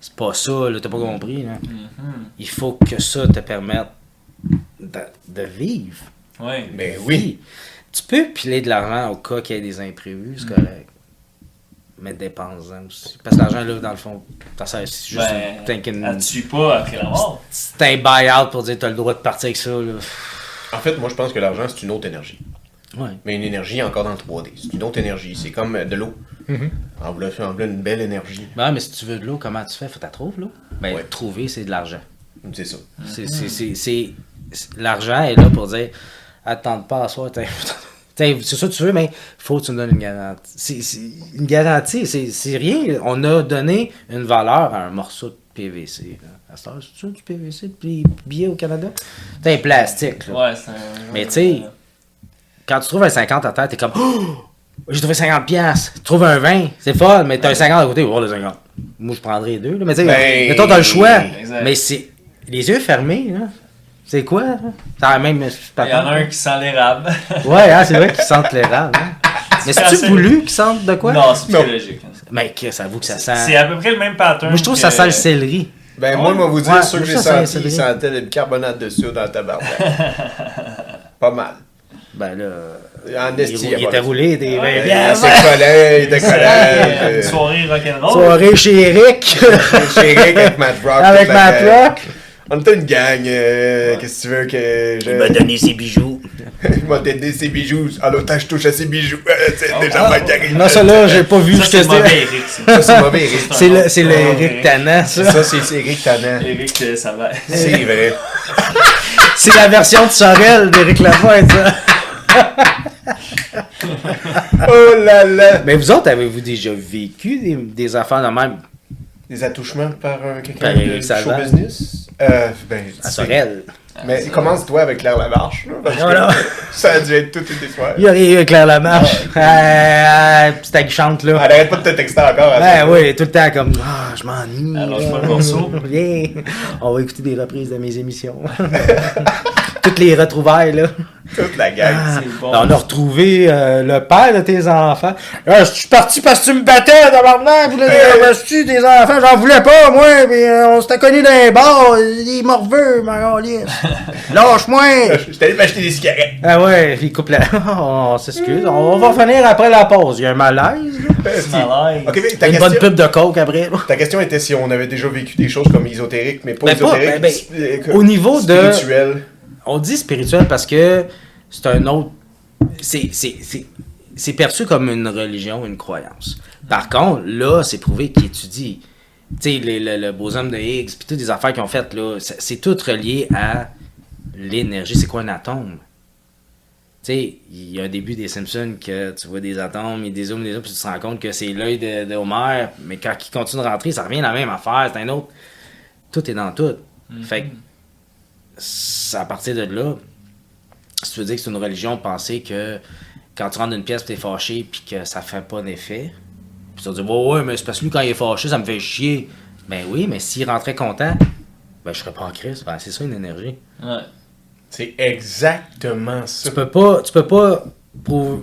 c'est pas ça, là, t'as pas compris. Là. Mhm. Il faut que ça te permette de, de vivre. Ben oui. Tu peux piler de l'argent au cas qu'il y ait des imprévus, c'est correct. Mais dépense-en aussi. Parce que l'argent, là, dans le fond, ça sert- c'est juste Ben, t'as qu'une- elle tue pas après la mort. c'est un buy-out pour dire t'as le droit de partir avec ça. Là. En fait, moi, je pense que l'argent, c'est une autre énergie. Ouais. Mais une énergie encore dans le 3D. C'est une autre énergie. C'est comme euh, de l'eau. En voulant faire en voulant une belle énergie. Ben, mais si tu veux de l'eau, comment tu fais? Faut que tu trouves l'eau. Ben, Ouais. trouver, c'est de l'argent. C'est ça. C'est, c'est, c'est, c'est- c'est- L'argent est là pour dire attends pas à soi. t'as- t'as- C'est ça que tu veux, mais faut que tu me donnes une garantie. Une garantie, c'est, rien. On a donné une valeur à un morceau de PVC. Là. À cette heure, c'est ça du PVC, de billets au Canada? C'est un plastique. Là. Ouais, c'est un. Mais tu sais, quand tu trouves un 50 à terre, t'es comme Oh! J'ai trouvé 50 piastres. Tu trouves un 20, c'est fort, mais t'as un 50 à côté. Oh, le 50. Moi, je prendrais les deux. Là. Mais tu sais, Ben, mettons, t'as le choix. exact. Mais c'est. Les yeux fermés, là. C'est quoi? T'as même. Il y en a un qui sent l'érable. Ouais, hein, c'est vrai qu'ils sentent l'érable. Hein. Mais c'est-tu assez- voulu qu'ils sentent de quoi? Non, c'est psychologique. Mais que ça avoue que ça C'est sent. à peu près le même pattern. Moi, je trouve que ça sent le céleri. Ben, Ouais. moi, je vais vous dire, Ouais, ceux que j'ai c'est- c'est ils sentaient le bicarbonate de soude dans ta barbe. pas mal. Ben là. En Il, esti, il pas était roulé des Ouais, 20 Il était il C'est collant. une soirée rock'n'roll. Soirée chez Eric. Chez avec Matt Rock. Avec Matt. Rock. On était une gang. euh, Qu'est-ce que tu veux que je. Il m'a donné ses bijoux. Il m'a donné ses bijoux. En l'autre je touche à ses bijoux. Euh, C'est déjà mal qui arrive. Non, ça là, j'ai pas vu. Ça, je c'est te mauvais, dis. Eric. ça. C'est mauvais, Eric. C'est le, c'est le Ah, Eric ouais. Tannant, ça. Ça, c'est c'est Eric Tannant. Eric, euh, ça va. C'est vrai. C'est la version de Sorel d'Éric Lapointe, ça. Oh là là. Mais vous autres, avez-vous déjà vécu des, des affaires de même? Des attouchements par un quelqu'un Par de show business? Euh, ben, à Sorel? Mais commence toi avec Claire Lamarche, là, parce que ça a dû être toute une histoire. Il y a rien eu Claire Lamarche. Ah, Euh, euh, petite aguichante, là. Elle arrête pas de te texter encore. Ben ça. oui, tout le temps comme Ah, je m'ennuie. Lâche pas le morceau. Viens, on va écouter des reprises de mes émissions. Toutes les retrouvailles, là. Toute la gang. Ah, c'est bon. On a retrouvé euh, le père de tes enfants. Ah, je suis parti parce que tu me battais, tabarnak. Vous voulez dire, tes enfants, j'en voulais pas, moi. Puis euh, on s'était connus dans les bars. Des morveux, ma galisse. Lâche-moi. Je suis allé m'acheter des cigarettes. Ah ouais, puis il coupe la. On s'excuse. On va revenir après la pause. Il y a un malaise. là. Malaise. Ok, mais Il y ta a une bonne question, pub de coke après. ta question était si on avait déjà vécu des choses comme ésotériques, mais pas Ben, pas- ésotériques. ben, ben, euh, au niveau de- spirituel. On dit spirituel parce que c'est un autre. C'est, c'est, c'est, c'est perçu comme une religion, une croyance. Par contre, là, c'est prouvé qu'ils étudient. Tu sais, le, le, boson de Higgs, puis toutes les affaires qu'ils ont faites, là, c'est, tout relié à l'énergie. C'est quoi un atome? Tu sais, il y a un début des Simpsons que tu vois des atomes, et des zooms, des zooms, puis tu te rends compte que c'est l'œil de, de Homer, mais quand il continue de rentrer, ça revient à la même affaire, c'est un autre. Tout est dans tout. Fait que à partir de là, si tu veux dire que c'est une religion, penser que quand tu rentres dans une pièce, tu es fâché, puis que ça fait pas d'effet, puis tu vas dire, ouais, ouais, mais c'est parce que lui, quand il est fâché, ça me fait chier. Ben oui, mais s'il rentrait content, ben je serais pas en crise. Ben, c'est ça une énergie. Ouais. C'est exactement ça. Tu peux pas, tu peux pas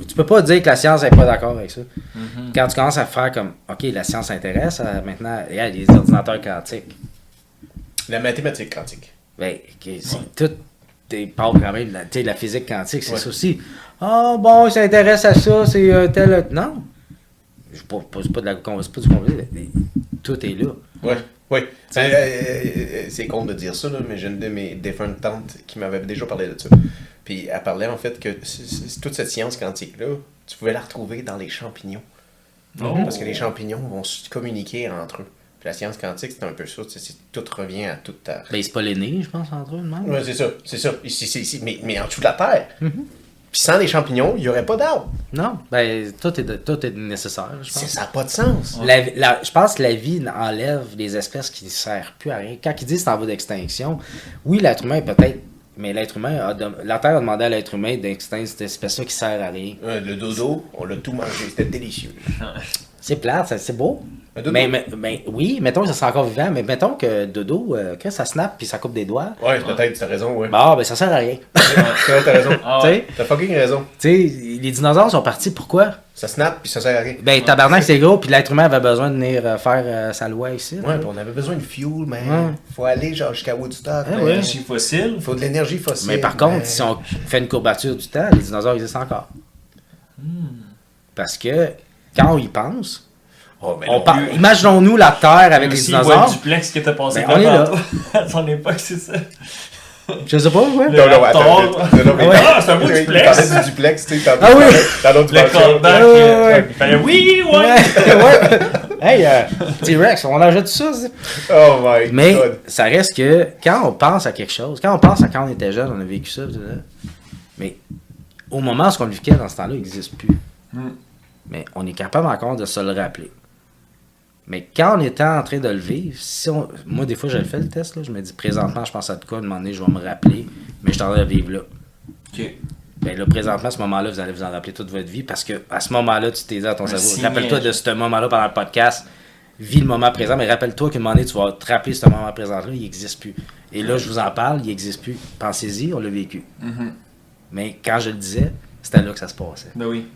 tu peux pas dire que la science n'est pas d'accord avec ça. Mhm. Quand tu commences à faire comme, OK, la science intéresse, euh, maintenant, il y a les ordinateurs quantiques. La mathématique quantique. Ben, tout des parle quand même, la, la physique quantique, c'est Ouais. ça aussi. Ah, bon, il s'intéresse à ça, c'est euh, tel. Non. Je pas, pas, c'est pas de la c'est pas du Tout est là. Ouais, ouais. Ben, euh, euh, c'est con de dire ça, là, mais j'ai une de mes différentes tantes qui m'avait déjà parlé de ça. Puis elle parlait en fait que toute cette science quantique-là, tu pouvais la retrouver dans les champignons. Oh. Parce que les champignons vont se communiquer entre eux. La science quantique, c'est un peu ça. Tout revient à toute ta. Ben, c'est pas l'aîné, je pense, entre eux, même. Ouais, c'est ça, c'est ça. Mais, mais en dessous de la terre. Puis sans les champignons, il n'y aurait pas d'arbres. Non, ben, tout est, de- tout est nécessaire, je C'est- pense. Ça n'a pas de sens. La, la- je pense que la vie enlève des espèces qui ne servent plus à rien. Quand ils disent que c'est en voie d'extinction, oui, l'être humain peut-être, mais l'être humain, a la Terre a demandé à l'être humain d'extinguer cette espèce-là qui sert à rien. Le dodo, on l'a tout mangé. C'était délicieux. C'est plate, ça- c'est beau. Dodo. Mais, mais, mais oui, mettons que ça serait encore vivant, mais mettons que Dodo, euh, quand ça snap puis ça coupe des doigts, Ouais, peut-être, t'as raison, ouais. bah, ben ça sert à rien. T'as raison. Ah Tu ouais. T'as fucking raison. tu sais, les dinosaures sont partis, pourquoi? Ça snap puis ça sert à rien. Ben, tabarnak, c'est gros, puis l'être humain avait besoin de venir euh, faire euh, sa loi ici. Ouais, on avait besoin de fuel, man. Ouais. Faut aller genre jusqu'à Woodstock. Ah man. ouais. Énergie fossile. Faut de l'énergie fossile. Mais par contre, si on fait une courbature du temps, les dinosaures existent encore. Parce que quand on y pense, Oh, imaginons-nous la Terre avec les dinosaures. le duplex que t'as passé Ben, on est là. à ton époque, c'est ça. Je sais pas, ouais. Le Non, non, attends. Ah ouais. Ah, c'est un beau duplex. Du duplex, tu sais, Ah oui. dans l'autre Le callback. Il fallait, oui, ouais. Ouais, ouais. Hey, euh, T-Rex, on ajoute ça. c'est- Oh my Mais ça reste que quand on pense à quelque chose, quand on pense à quand on était jeune, on a vécu ça, mais au moment où ce qu'on vivait dans ce temps-là, il n'existe plus. Hmm. Mais on est capable encore de se le rappeler. Mais quand on était en train de le vivre, si on... moi des fois je le fais le test, là, je me dis présentement je pense à de quoi, à un moment donné je vais me rappeler, mais je suis en train de vivre là. Ok. Ben là, présentement, à ce moment-là, vous allez vous en rappeler toute votre vie parce que à ce moment-là, tu t'es dit à ton cerveau, rappelle-toi de ce moment-là pendant le podcast, vis le moment présent, mais rappelle-toi qu'à un moment donné, tu vas te rappeler ce moment présent-là, il n'existe plus. Et là, je vous en parle, il n'existe plus. Pensez-y, on l'a vécu. Mhm. Mais quand je le disais, c'était là que ça se passait. Ben oui.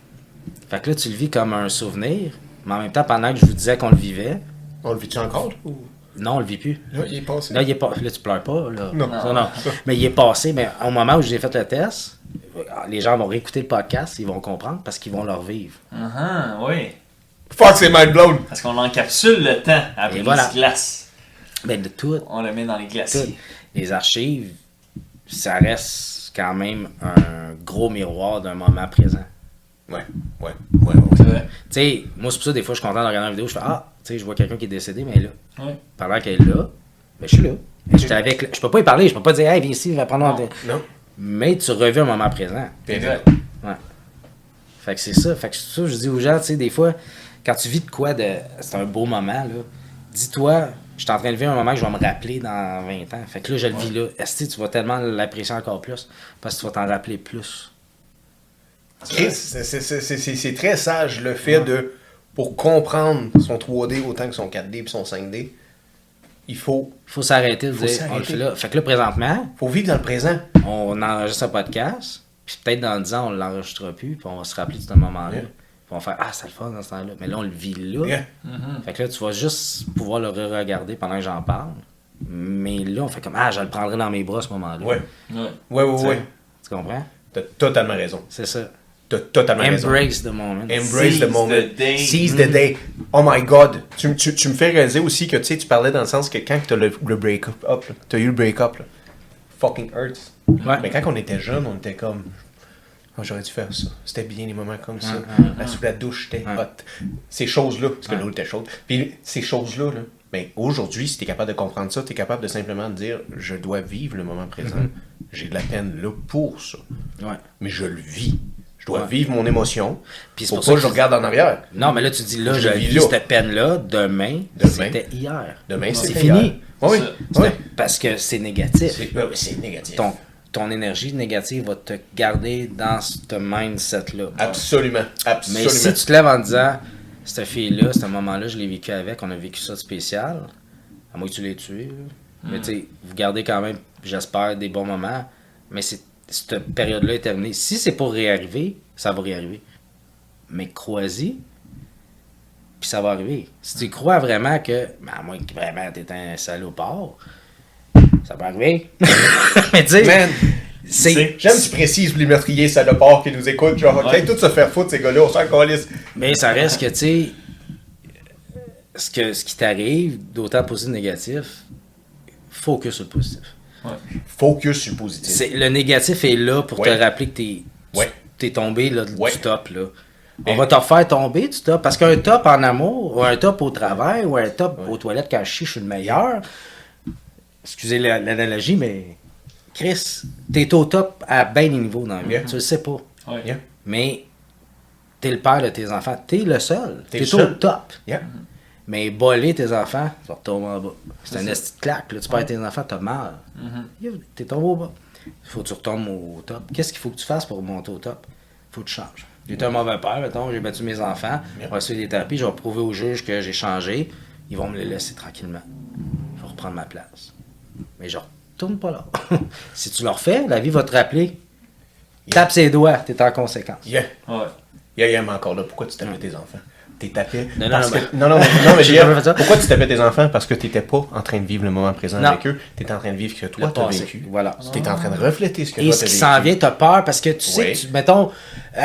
Fait que là, tu le vis comme un souvenir, mais en même temps, pendant que je vous disais qu'on le vivait, On le vit-tu encore, ou- non, on le vit plus. Là, il est passé. Là, il est pas... là tu pleures pas. Là. Non. Non. Mais il est passé. Mais au moment où j'ai fait le test, les gens vont réécouter le podcast, ils vont comprendre parce qu'ils vont le revivre. Ah, oui. Fuck, c'est mind blown. Parce qu'on encapsule le temps Et brise voilà. glace. Ben, de tout, On le met dans les tout. glaciers. Les archives, ça reste quand même un gros miroir d'un moment présent. Ouais, ouais, ouais, ouais. Tu sais, moi, c'est pour ça, des fois, je suis content de regarder une vidéo, je fais Ah, tu sais, je vois quelqu'un qui est décédé, mais là, Ouais. pendant qu'elle est là, ben, je suis là. J'étais avec, je peux pas y parler, je peux pas dire, hey, viens ici, va prendre un. Non. Non? Mais tu revis un moment présent. Bien C'est vrai. fait. Fait que c'est ça. Fait que c'est ça, je dis aux gens, tu sais, des fois, quand tu vis de quoi de. C'est un beau moment, là. Dis-toi, je suis en train de vivre un moment que je vais me rappeler dans 20 ans. Fait que là, je le vis là. Est-ce que tu vas tellement l'apprécier encore plus? Parce que tu vas t'en rappeler plus. C'est- très sage le fait de, pour comprendre son 3D autant que son 4D et son 5D, il faut, Il faut s'arrêter de Faut dire, on le fait là. Fait que là, présentement, faut vivre dans le présent. on enregistre un podcast, puis peut-être dans 10 ans, on l'enregistrera plus, puis on va se rappeler de ce moment-là. Yeah. Puis on va faire, ah, c'est le fun dans ce temps-là. Mais là, on le vit là. Yeah. Mhm. Fait que là, tu vas juste pouvoir le re-regarder pendant que j'en parle. Mais là, on fait comme, ah, je le prendrai dans mes bras à ce moment-là. Ouais, Ouais. ouais, ouais, ouais. Tu comprends? T'as totalement raison. C'est ça. T'as totalement raison. Embrace the moment. Embrace Seize the moment. the day. Seize the day. Oh my god. Tu, tu, tu me fais réaliser aussi que tu sais, tu parlais dans le sens que quand tu as le, le break-up, t'as eu le break-up, là, fucking hurts. Ouais. Mais quand on était jeune, on était comme. Oh, j'aurais dû faire ça. C'était bien les moments comme ça. Là, sous la douche, Ouais. hot. Ces choses-là, parce que l'eau était chaude. Puis ces choses-là, là, ben, aujourd'hui, si tu es capable de comprendre ça, tu es capable de simplement dire je dois vivre le moment présent. J'ai de la peine là pour ça. Ouais. Mais je le vis. Je dois Ouais. vivre mon émotion. Puis c'est pour ça que je regarde en arrière. Non, mais là, tu dis, là, Je je vis là. cette peine-là. Demain, Demain. c'était hier. Demain, c'est c'est fini. Oui, Ça, oui. Parce que c'est négatif. C'est négatif. Ton, ton énergie négative va te garder dans ce mindset-là. Absolument. Absolument. Mais si tu te lèves en disant, cette fille-là, ce moment-là, je l'ai vécu avec, on a vécu ça de spécial, à moins que tu l'aies tué, mais tu sais, vous gardez quand même, j'espère, des bons moments, mais c'est cette période-là est terminée. Si c'est pour réarriver, ça va réarriver. Mais crois-y, puis ça va arriver. Si tu crois vraiment que, ben, à moins que vraiment t'es un salopard, ça peut arriver. mais tu sais, c'est. J'aime que tu précises pour les meurtriers salopards qui nous écoutent. Genre, Ouais. tout se faire foutre, ces gars-là, on s'en calisse. Mais ça reste que, tu sais, ce, que, ce qui t'arrive, d'autant positif négatif, focus sur le positif. Focus sur le positif. C'est, le négatif est là pour Ouais. te rappeler que t'es, t'es tombé là, du top. Là. On Et- va te refaire tomber du top. Parce qu'un top en amour, ou un top au travail, ou un top aux toilettes quand je chie, je suis le meilleur. Excusez la- l'analogie, mais Chris, t'es au top à bien des niveaux dans vie. Yeah. Tu le sais pas. Yeah. Mais t'es le père de tes enfants. T'es le seul. T'es le au top. Yeah. Mais boler tes enfants, tu vas retomber en bas. C'est un esti de claque. Là. Tu perds tes enfants, t'as mal. Yo, T'es tombé au bas. Faut que tu retombes au top. Qu'est-ce qu'il faut que tu fasses pour monter au top? Faut que tu changes. J'étais un mauvais père, mettons, j'ai battu mes enfants, Yeah. on va suivre des thérapies, je vais prouver au juge que j'ai changé. Ils vont me les laisser tranquillement. Je vais reprendre ma place. Mais je retourne pas là. si tu le refais, la vie va te rappeler. Tape ses doigts, t'es en conséquence. Yeah. Ouais. Yeah, yeah, mais encore là, pourquoi tu tapais tes enfants? T'es tapé. Non, non, parce non, que- non, non, non, mais J'ai Jeff, jamais fait ça. pourquoi tu tapais tes enfants? Parce que t'étais pas en train de vivre le moment présent Non. avec eux. T'étais en train de vivre ce que toi t'as vécu. Voilà. T'étais en train de refléter ce que Et toi ce t'as qui vécu. s'en vient, t'as peur parce que tu sais, tu, mettons,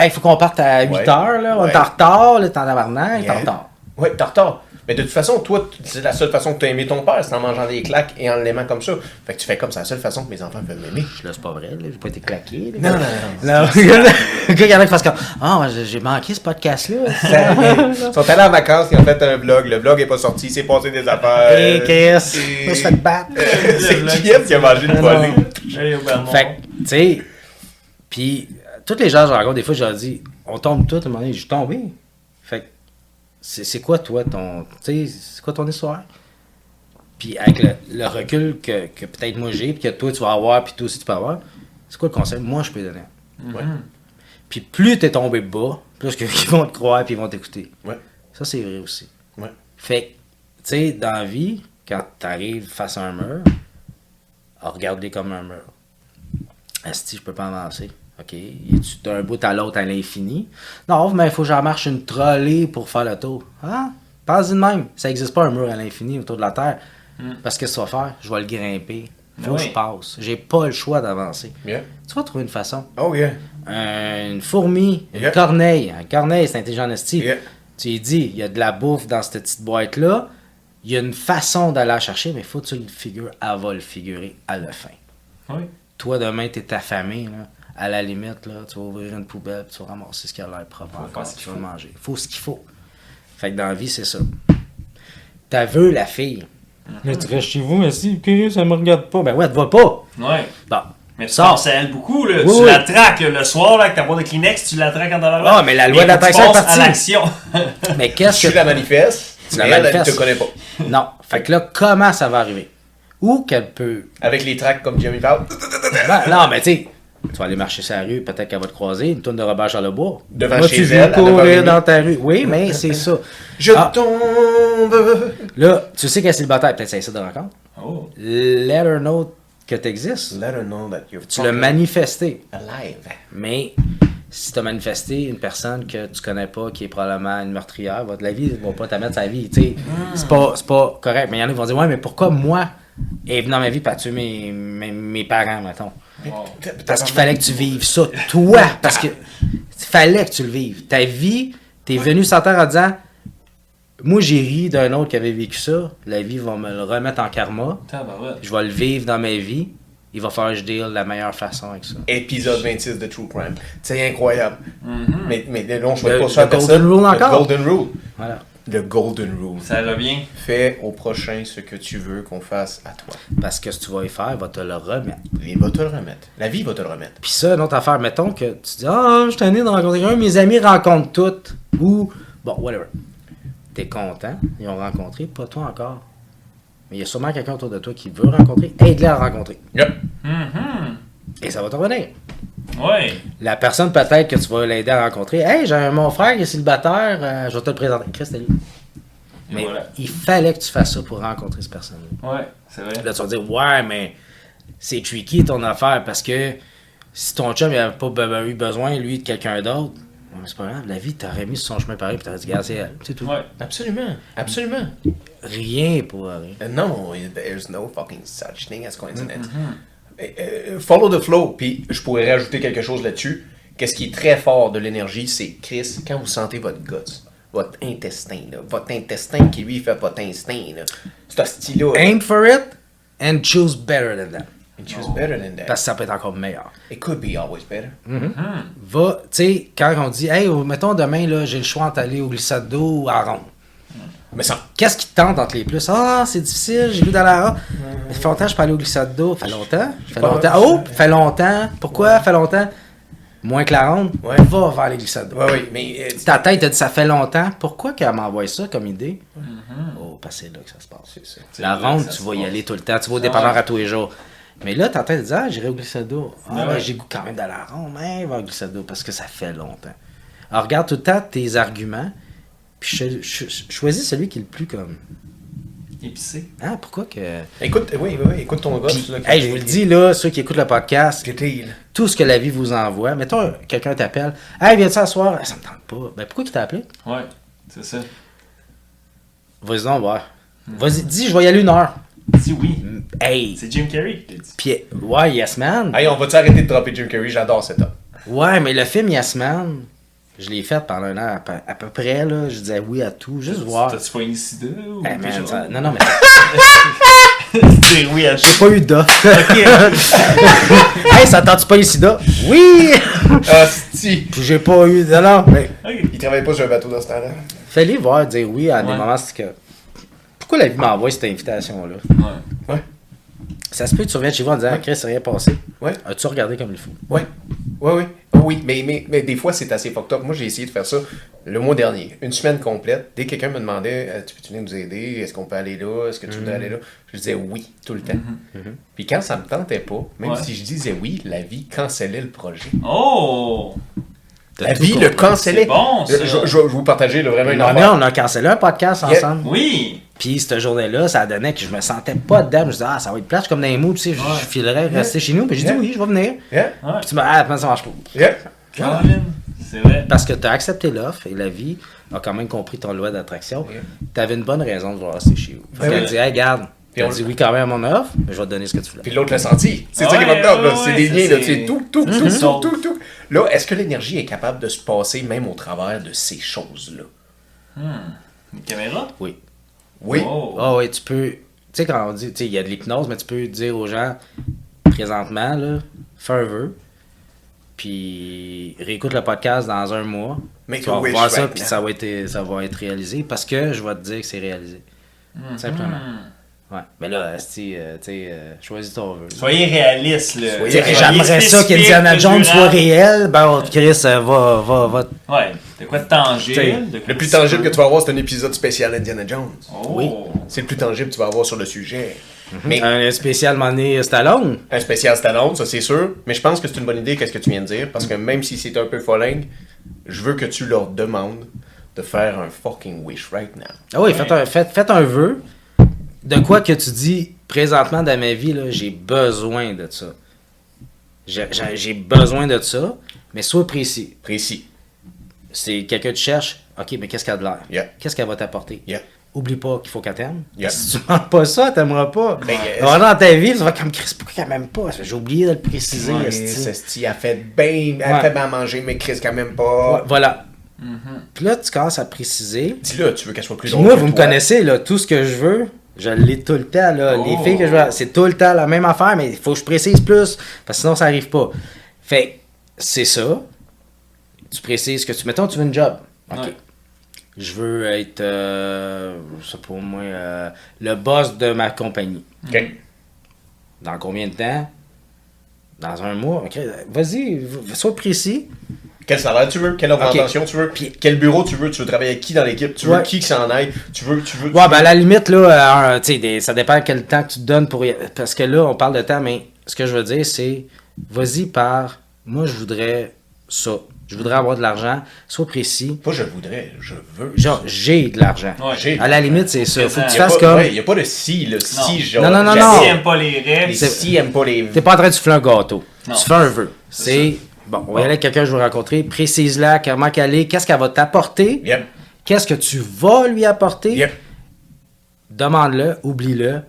il faut qu'on parte à 8 Ouais. heures, là, on est en retard, là, t'es en tabarnak, t'es en Yeah. retard. Ouais, t'es en retard. Mais de toute façon, toi, c'est la seule façon que t'as aimé ton père, c'est en mangeant des claques et en l'aimant comme ça. Fait que tu fais comme ça, la seule façon que mes enfants peuvent m'aimer. Là, c'est pas vrai, là, j'ai pas été claqué. là. Non, non, non. Non, il y en a qui fassent comme Ah, moi, j'ai manqué ce podcast-là. Ils sont allés en vacances, ils ont fait un vlog. Le vlog est pas sorti, il s'est passé des affaires. Et- moi, je fais te battre. C'est qui est-ce qui a mangé au Belmont. Fait que, tu sais, puis, euh, tous les gens je rencontre, des fois, je leur dis On tombe tous, à un moment donné, je suis tombé. C'est c'est quoi, toi, ton. Tu sais, c'est quoi ton histoire? Puis, avec le, le recul que, que peut-être moi j'ai, puis que toi, tu vas avoir, puis toi aussi, tu peux avoir, c'est quoi le conseil? Moi, je peux donner? Ouais. Puis, plus t'es tombé bas, plus que- qu'ils vont te croire, puis ils vont t'écouter. Ouais. Ça, c'est vrai aussi. Ouais. Fait que, tu sais, dans la vie, quand t'arrives face à un mur, regarde-les comme un mur. Esti, je peux pas avancer. OK? Es-tu d'un bout à l'autre à l'infini? Non, mais il faut que j'en marche une trolley pour faire le tour. Ah, pense-y de même. Ça n'existe pas un mur à l'infini autour de la Terre. Parce que ce que va faire, je vais le grimper. Faut que Oui. je passe. J'ai pas le choix d'avancer. Yeah. Tu vas trouver une façon. Oh yeah. Un- une fourmi, une corneille. Un corneille, c'est intelligent esti. Yeah. Tu lui dis, il y a de la bouffe dans cette petite boîte-là. Il y a une façon d'aller la chercher, mais il faut que tu le figures. Elle va le figurer à la fin. Oui. Toi, demain, t'es affamé. Là. À la limite, là, tu vas ouvrir une poubelle, puis tu vas ramasser ce qui a l'air propre Faut encore, faire ce qu'il tu vas faut. manger. Il faut ce qu'il faut. Fait que dans la vie, c'est ça. T'as vu la fille. Là, tu restes chez vous, mais si, curieux, ça me regarde pas. Ben ouais, elle te voit pas. Ouais. Bon. Mais tu Sors. penses à elle beaucoup, là. Oui, tu oui. la traques le soir, là, avec ta boîte de Kleenex, tu la traques en allant Ah, mais la loi de tu l'attraction est partie. à l'action. Mais qu'est-ce Tu que la manifestes, Tu la mais elle, manifestes? te connaît pas. Non. Fait que là, comment ça va arriver? Ou qu'elle peut. Avec les tracks comme Jimmy Fallon. Ben, non, mais tu sais, tu vas aller marcher sur la rue, peut-être qu'elle va te croiser, une tonne de Robert Charlebois. Devant Moi, chez tu elle, courir 9h30. dans ta rue? Oui, mais c'est ça. Je Ah. tombe. Là, tu sais qu'elle est célibataire, peut-être c'est ça de rencontre? Oh. Let her know que tu existes. Let her know that you're Tu l'as manifesté. alive. Mais si tu as manifesté une personne que tu connais pas, qui est probablement une meurtrière, va- la vie ne va pas t'amener sa vie. sais. C'est pas, pas correct. Mais il y en a qui vont dire Ouais, mais pourquoi moi est venu dans ma vie pour tuer mes, mes, mes parents, mettons? Parce qu'il fallait que tu vives ça, toi. Parce que il fallait que tu le vives. Ta vie, t'es venu sur terre en disant Moi, j'ai ri d'un autre qui avait vécu ça. La vie va me le remettre en karma. Je vais le vivre dans ma vie. Il va falloir que je deal de la meilleure façon avec ça. Épisode 26 de True Crime. C'est incroyable. Mhm. Mais, mais là, on choisit Le- pas ça. Golden Rule encore? Golden Rule. Voilà. Le Golden Rule. Ça revient. Fais au prochain ce que tu veux qu'on fasse à toi. Parce que ce que tu vas y faire, il va te le remettre. Il va te le remettre. La vie va te le remettre. Puis ça, une autre affaire, mettons que tu dis Ah, je suis tanné de rencontrer quelqu'un, mes amis rencontrent toutes. Ou, bon, whatever. T'es content, ils ont rencontré, pas toi encore. Mais il y a sûrement quelqu'un autour de toi qui veut rencontrer, aide-les à rencontrer. Yep. Mhm. Et ça va te revenir. Ouais. La personne peut-être que tu vas l'aider à rencontrer, hey, j'ai un- mon frère qui est célibataire, euh, je vais te le présenter. Chris, lui. Mais voilà. il fallait que tu fasses ça pour rencontrer cette personne-là. Ouais, c'est vrai. Là, tu vas dire, ouais, mais c'est tricky ton affaire parce que Si ton chum il avait pas eu besoin, lui, de quelqu'un d'autre, ouais, mais c'est pas grave, la vie t'aurait mis sur son chemin pareil, puis t'aurais dit, gars, c'est elle. C'est tout. Ouais. Absolument, absolument. Rien pour rien. Euh, non, there's no fucking such thing as coincidence. Euh, follow the flow. Puis je pourrais rajouter quelque chose là-dessus. Qu'est-ce qui est très fort de l'énergie, c'est Chris, quand vous sentez votre guts, votre intestin, là, votre intestin qui lui fait votre instinct, là, ce style-là, là, Aim for it and choose better than that. it choose better than that. Parce que ça peut être encore meilleur. It could be always better. Va, tu sais, quand on dit, hey, mettons demain, j'ai le choix entre aller au glissade d'eau ou à ronde. Mais ça, Qu'est-ce qui te tente entre les plus? Ah, c'est difficile, j'ai vu dans la ronde. Ça fait longtemps que je aller au glissade d'eau. Ça fait longtemps. Fait longtemps. Oh, ça fait longtemps. Pourquoi? Ça fait longtemps. Moins que la ronde. Ouais. Va vers les glissades d'eau. ouais, oui, mais euh, Ta tête a dit ça fait longtemps. Pourquoi qu'elle m'envoie ça comme idée? Oh, parce que c'est là que ça se passe. c'est ça. C'est La ronde, tu vas y aller tout le temps. Tu vas au dépanneur à tous les jours. Mais là, ta tête dit Ah, j'irai au glissade d'eau. Ah, ben, ouais. j'ai goût quand même de la ronde. Mais va au glissade d'eau parce que ça fait longtemps. Alors, regarde tout le temps tes arguments. Puis cho- choisis celui qui est le plus comme. Épicé. Ah, pourquoi que. Écoute, oui, oui, oui, écoute ton gars. Puis, hey, je vous le dis, là, ceux qui écoutent le podcast, tout ce que la vie vous envoie, mettons, quelqu'un t'appelle, hey, viens-tu s'asseoir? Ça me tente pas. Ben, pourquoi il t'a appelé? Ouais, c'est ça. Vas-y donc voir. Vas-y, dis, je vais y aller une heure. Dis oui. Hey! C'est Jim Carrey qui dit. Puis, ouais, Yes Man. Hey, on va-tu arrêter de dropper Jim Carrey? J'adore cet homme. Ouais, mais le film Yes Man, je l'ai fait pendant un an à peu, à peu près, là. Je disais oui à tout, juste voir. T'as-tu pas une sida ou man, ça- non, non, mais oui à j'ai pas eu d'offre. hey, ça tente pas ici là? Oui! Ah, si! Puis j'ai pas eu. Non, non, mais. Ok. Il travaille pas sur un bateau dans ce temps-là. Fallait voir dire oui à des Ouais. moments, c'est que. Pourquoi la vie m'envoie cette invitation-là? Ouais. Ça se peut que tu reviennes chez vous en disant, Chris, c'est rien passé. Ouais. As-tu regardé comme il faut? Ouais. Ouais, ouais. Oh oui, mais, mais, mais des fois, c'est assez fucked up. Moi, j'ai essayé de faire ça le mois dernier, une semaine complète. Dès que quelqu'un me demandait euh, Tu peux-tu venir nous aider? Est-ce qu'on peut aller là? Est-ce que tu voudrais aller là? Je disais oui, tout le temps. Puis quand ça me tentait pas, même Ouais. si je disais oui, la vie cancellait le projet. Oh! La vie le cancellait. C'est bon, ça. Je, je- je vais vous partager là, vraiment une Non, mais on a cancellé un podcast Yeah. ensemble. Oui! Puis cette journée-là, ça donnait que je me sentais pas dedans. Je me disais, ah, ça va être plate, je suis comme dans les mots, tu sais, je- Ouais. je filerais rester chez nous. Puis j'ai dit Yeah. oui, je vais venir. Yeah, Ouais. Puis tu m'as ah, comment ça marche pas? c'est vrai. Parce que tu as accepté l'offre et la vie a quand même compris ton loi d'attraction. Yeah. Tu avais une bonne raison de vouloir rester chez vous. Fait Ben qu'elle oui. dit, hey, regarde, Puis on- dit oui quand même à mon offre, mais je vais te donner ce que tu voulais. Puis l'autre l'a senti. C'est ça Ouais, qui est top, là. ouais, c'est ouais, des liens, là. c'est- tout, tout, tout, tout, tout, tout. Là, est-ce que l'énergie est capable de se passer même au travers de ces choses-là? Une caméra? Oui. Oui. Oh. Oui, tu peux. Tu sais, quand on dit, tu sais, il y a de l'hypnose, mais tu peux dire aux gens, présentement, là, fais un vœu, puis réécoute le podcast dans un mois. Make tu vas voir ça, right puis ça va, être, ça va être réalisé parce que je vais te dire que c'est réalisé. Simplement. Hmm. Ouais. Mais là, euh, tu sais, euh, choisis ton vœu. Soyez réaliste, là. Soyez. J'aimerais ça qu'Indiana Jones soit durable. réel. Ben, Chris, euh, va, va, va. Ouais, de quoi de tangible? T'sais, de quoi Le plus tangible que tu vas avoir, c'est un épisode spécial Indiana Jones. Oh. Oui. C'est le plus tangible que tu vas avoir sur le sujet. Mais Un spécial Money Stallone. un spécial Stallone, ça c'est sûr. Mais je pense que c'est une bonne idée, qu'est-ce que tu viens de dire? Parce que même si c'est un peu folingue, je veux que tu leur demandes de faire un fucking wish right now. Ah oui, Ouais. faites, un, faites, faites un vœu. De quoi que tu dis, présentement dans ma vie, là, j'ai besoin de ça. J'ai besoin de ça, mais sois précis. Précis. C'est quelqu'un que tu cherches, ok, mais qu'est-ce qu'elle a de l'air? Yeah. Qu'est-ce qu'elle va t'apporter? Yeah. Oublie pas qu'il faut qu'elle t'aime. Yeah. Si tu demandes pas ça, elle t'aimera pas. Ben, Alors, dans ta vie, tu vas comme Chris, pourquoi qu'elle m'aime pas? J'ai oublié de le préciser. Ouais. Cesti, elle fait bien, elle Ouais. fait bien à manger, mais Chris quand même Ouais, pas. voilà. Mhm. Puis là, tu commences à préciser. Dis-le, tu veux qu'elle soit plus drôle moi, que vous me connaissez, là, tout ce que je veux, je l'ai tout le temps. Là. Les Oh. filles que je veux, c'est tout le temps la même affaire, mais il faut que je précise plus, parce que sinon, ça arrive pas. Fait que c'est ça. Tu précises que tu. Mettons, tu veux une job. OK. Ouais. Je veux être, euh, pas moi, euh, le boss de ma compagnie. Ok. Dans combien de temps? Dans un mois? OK. Vas-y, sois précis. Quel salaire tu veux, quelle augmentation tu veux, Puis- quel bureau tu veux, tu veux travailler avec qui dans l'équipe, tu veux Ouais. qui qui s'en aille, tu veux, tu veux. Ouais, tu ben à veux- la limite, là, euh, tu des- ça dépend quel temps que tu te donnes pour y... Parce que là, on parle de temps, mais ce que je veux dire, c'est vas-y par moi, je voudrais ça. Je voudrais avoir de l'argent. Sois précis. Pas je voudrais, je veux. Genre, j'ai de l'argent. Ouais. J'ai- À la limite, c'est ça. Faut que tu Il y a fasses pas- comme. ouais, y a pas de si, le si, Non. genre. Non, non, non, non. Si aime pas les rêves, si aiment pas les. T'es pas en train de souffler un gâteau. Non. Tu fais un vœu. C'est, bon, on va y aller avec quelqu'un que je veux rencontrer, précise-la, comment qu'elle est, qu'est-ce qu'elle va t'apporter, Yep. qu'est-ce que tu vas lui apporter, Yep. demande-le, oublie-le,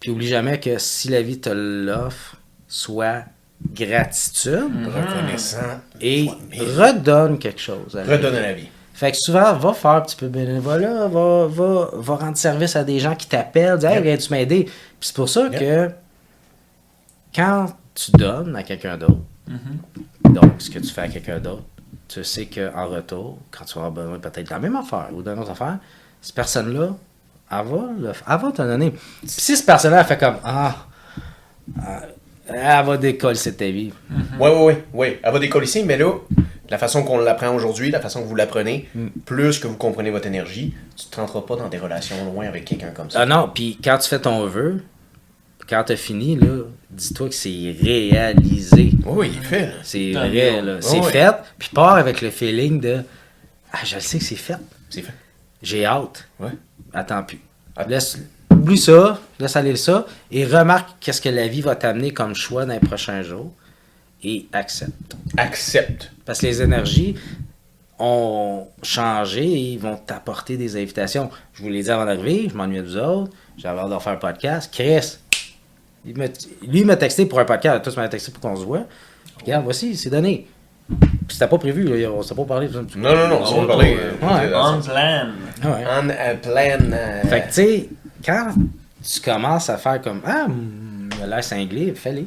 puis oublie jamais que si la vie te l'offre, soit gratitude Reconnaissant. et redonne quelque chose. à la Redonne vie. à la vie. Fait que souvent, va faire un petit peu de bénévolat, va, va, va rendre service à des gens qui t'appellent, dis Hey, viens-tu m'aider? Puis c'est pour ça Yep. que quand tu donnes à quelqu'un d'autre, Mhm. donc ce que tu fais à quelqu'un d'autre, tu sais qu'en retour, quand tu vas avoir besoin peut-être de la même affaire ou d'une autre affaire, cette personne-là, elle va, le- elle va te donner. Puis si cette personne-là elle fait comme Ah, ah, elle va décoller cette ta vie. Oui, oui, oui. Elle va décoller ici, mais là, la façon qu'on l'apprend aujourd'hui, la façon que vous l'apprenez, Mm. plus que vous comprenez votre énergie, tu ne rentreras pas dans des relations loin avec quelqu'un comme ça. Ah non, puis quand tu fais ton vœu, quand tu as fini, là, dis-toi que c'est réalisé. Oui, il fait, là. C'est Ah, vrai, là. C'est fait. Puis pars avec le feeling de Ah, je le sais que c'est fait. C'est fait. J'ai hâte. Ouais. Attends plus. Att- Laisse, oublie ça, laisse aller ça, et remarque qu'est-ce que la vie va t'amener comme choix dans les prochains jours, et accepte. Accepte. Parce que les énergies ont changé et ils vont t'apporter des invitations. Je vous l'ai dit avant d'arriver, je m'ennuyais de vous autres, j'avais hâte de faire un podcast. Chris, il m'a- lui, il m'a texté pour un podcast, tu m'as texté pour qu'on se voit. Regarde, voici, c'est donné. Puis c'était pas prévu, là, on s'est pas parlé. Non, non, non, on va parler. euh, Ouais. de- On plan. Ouais. On a plan. euh, Fait que, tu sais, quand tu commences à faire comme Ah, hum, il a l'air cinglé, fais-le.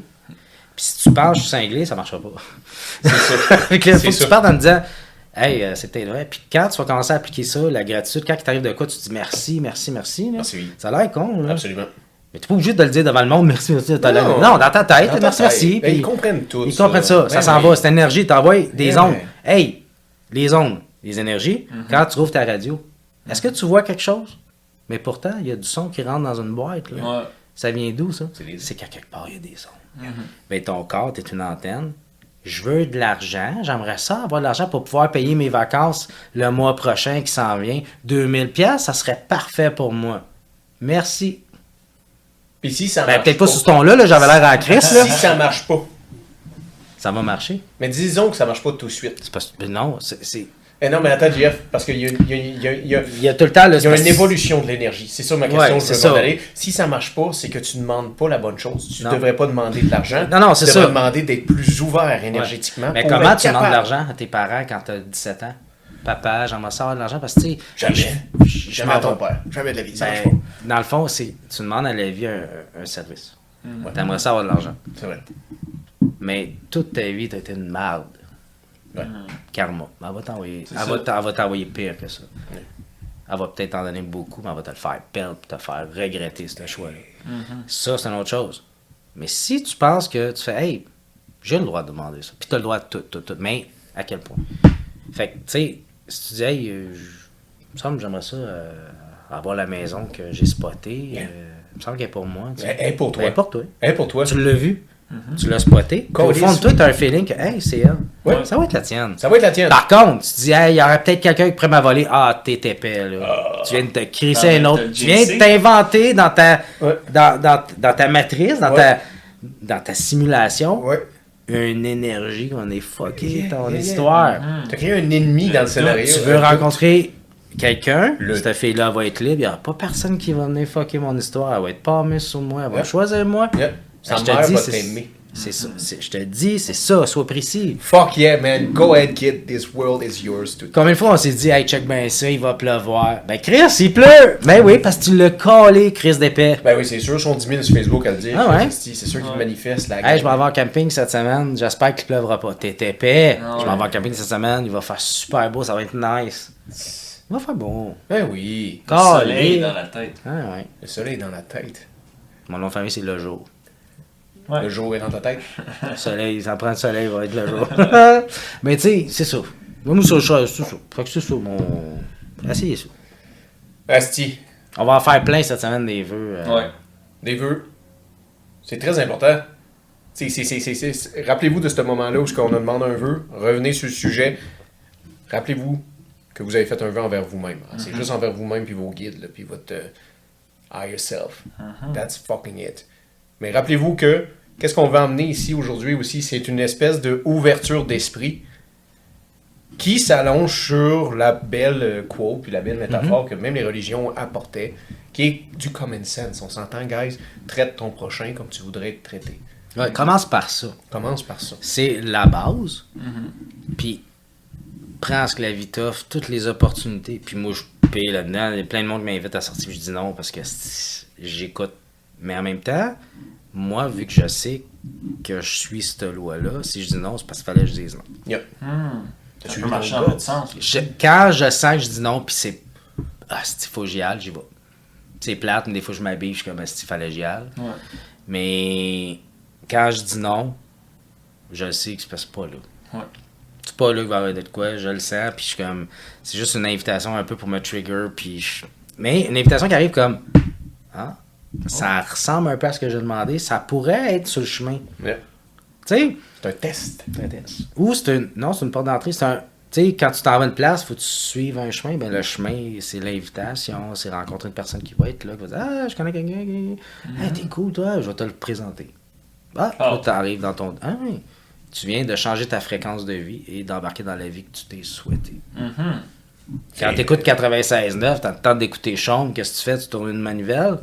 Puis si tu que je suis cinglé, ça marchera pas. C'est là, faut que tu partes en disant Hey, euh, c'est peut-être vrai. Puis quand tu vas commencer à appliquer ça, la gratitude, quand il t'arrive de quoi, tu te dis merci, merci, merci. là. Merci. Ça a l'air con, là. Absolument. Mais t'es pas obligé de le dire devant le monde, merci, merci. Non. non, dans ta tête, Dans ta merci, tête. merci. Ben, ils comprennent tout. Ils comprennent ça. Ça Ben s'en va. Cette énergie t'envoie des Ben ondes. Hey, les ondes, les énergies, quand tu ouvres ta radio, est-ce que tu vois quelque chose? Mais pourtant, il y a du son qui rentre dans une boîte. là. Ouais. Ça vient d'où, ça? C'est qu'à quelque part, il y a des ondes. Ben, ton corps, t'es une antenne. Je veux de l'argent. J'aimerais ça avoir de l'argent pour pouvoir payer mes vacances le mois prochain qui s'en vient. 2000 pièces, ça serait parfait pour moi. Merci. Puis si ça Ben, marche peut-être pas sous ce ton-là, là, j'avais l'air en crise, là. Si ça marche pas. Ça va marcher. Mais disons que ça marche pas tout de suite. Non, c'est... Eh non, mais attends, Jeff, parce qu'il y a, il y a- il y a- il y a- Il y a tout le temps... Il y a une évolution de l'énergie. C'est ça ma question, Ouais, je ça. aller. Si ça marche pas, c'est que tu ne demandes pas la bonne chose. Tu ne devrais pas demander de l'argent. Non, non, c'est Tu devrais ça. demander d'être plus ouvert énergétiquement. Mais comment tu demandes de l'argent à tes parents quand tu as 17 ans? Papa, j'aimerais ça avoir de l'argent parce que, tu sais... Jamais. je- Jamais à m'en ton père. Jamais de la vie. Ça Ben, marche pas. dans le fond, c'est tu demandes à la vie un, un service. Mm. T'aimerais ça avoir de l'argent. C'est vrai. Mais toute ta vie, t'as été une merde. Ouais. Karma. Elle va t'envoyer. Elle va t'envoyer pire que ça. Elle va peut-être t'en donner beaucoup, mais elle va te le faire perdre et te faire regretter ce choix-là. Ça, c'est une autre chose. Mais si tu penses que tu fais, hey, j'ai le droit de demander ça, puis tu as le droit de tout, tout, tout, mais à quel point? Fait que, tu sais, si tu dis, hey, euh, je- il me semble que j'aimerais ça euh, avoir la maison que j'ai spotée, euh, il me semble qu'elle est pour moi. Elle est pour toi. Elle est pour toi. Pour toi. Tu l'as vu, tu l'as spoté? Au fond de toi, oui. tu as un feeling que, hey, c'est elle. Ouais. Ça va être la tienne. Ça va être la tienne. Par contre, tu dis, hey, il y aurait peut-être quelqu'un qui pourrait m'avoler. Ah, t'es épais, là. Tu viens de te crisser Ah, un autre. t'as Tu viens de t'inventer dans ta, Ouais. dans, dans, dans ta matrice, dans, Ouais. ta, dans ta simulation, une énergie qu'on est fucké, Yeah, ton yeah, yeah. histoire. T'as créé un ennemi dans le scénario. Tu veux Un rencontrer quelqu'un, Le- cette fille-là va être libre, il n'y aura pas personne qui va venir fucker mon histoire, elle va être pas sur moi, elle va choisir moi. Sa Je te mère dis, va c'est- t'aimer. C'est ça, je te dis, c'est ça, sois précis. Fuck yeah, man. Go ahead, kid. This world is yours. Tout. Combien de fois on s'est dit, hey, check bien ça, il va pleuvoir. Ben, Chris, il pleut! Ben oui, parce que tu l'as collé, Chris d'épais. Ben oui, c'est sûr, sont 10 000 sur Facebook à le dire. Ah ouais? C'est sûr qu'ils Ouais. manifestent la Hey, je m'en vais en camping cette semaine, j'espère qu'il pleuvra pas. T'es épais. Ah Je m'en vais en camping cette semaine, il va faire super beau, ça va être nice. Il va faire beau. Ben oui. Le soleil dans la tête. Ah ouais. Le soleil est dans la tête. Mon nom de famille, c'est le jour. Ouais. Le jour est dans ta tête. Le soleil, ça prend le soleil, va être le jour. Mais tu sais, c'est ça. Moi, c'est ça. Fait que c'est ça, mon. Essayez ça. Asti, On va en faire plein cette semaine des vœux. euh, Ouais. des vœux. C'est très important. C'est- c'est- c'est- c'est- c'est- Rappelez-vous de ce moment-là où on a demandé un vœu. Revenez sur le sujet. Rappelez-vous que vous avez fait un vœu envers vous-même. C'est juste envers vous-même puis vos guides, là, puis votre euh, higher self. That's fucking it. Mais rappelez-vous que qu'est-ce qu'on veut emmener ici aujourd'hui aussi, c'est une espèce de ouverture d'esprit qui s'allonge sur la belle euh, quote puis la belle métaphore que même les religions apportaient, qui est du common sense. On s'entend, guys, traite ton prochain comme tu voudrais être traité. Ouais, commence par ça. Commence par ça. C'est la base. Puis, prends ce que la vie t'offre, toutes les opportunités. Puis moi, je paye là-dedans. Il y a plein de monde qui m'invite à sortir. puis Je dis non parce que j'écoute. Mais en même temps, moi, vu que je sais que je suis cette loi-là, si je dis non, c'est parce qu'il fallait que je dise non. Yep. Tu vis marcher dans en sens. Je- quand je sens que je dis non, puis c'est. Ah, il faut que j'y j'y vais. C'est plate, mais des fois, je m'habille, je suis comme, il fallait que j'y aille. Ouais. Mais quand je dis non, je le sais que c'est parce que c'est pas là. Ouais. C'est pas là qu'il va y avoir de quoi, je le sens, puis je suis comme. C'est juste une invitation un peu pour me trigger, puis je- Mais une invitation qui arrive comme. Ah, ça ressemble un peu à ce que j'ai demandé, ça pourrait être sur le chemin. Tu sais, C'est un test. un test. Ou c'est une. Non, c'est une porte d'entrée, c'est un. Tu sais, quand tu t'en vas une place, faut que tu suives un chemin. Ben, le chemin, c'est l'invitation, c'est rencontrer une personne qui va être là, qui va dire Ah, je connais quelqu'un qui. Ah, t'es cool, toi, je vais te le présenter. Ah, Ah. là, t'arrives dans ton. Ah, oui. Tu viens de changer ta fréquence de vie et d'embarquer dans la vie que tu t'es souhaité. Mhm. Quand C'est- t'écoutes 96.9, t'as le temps d'écouter Chambre, qu'est-ce que tu fais? Tu tournes une manivelle.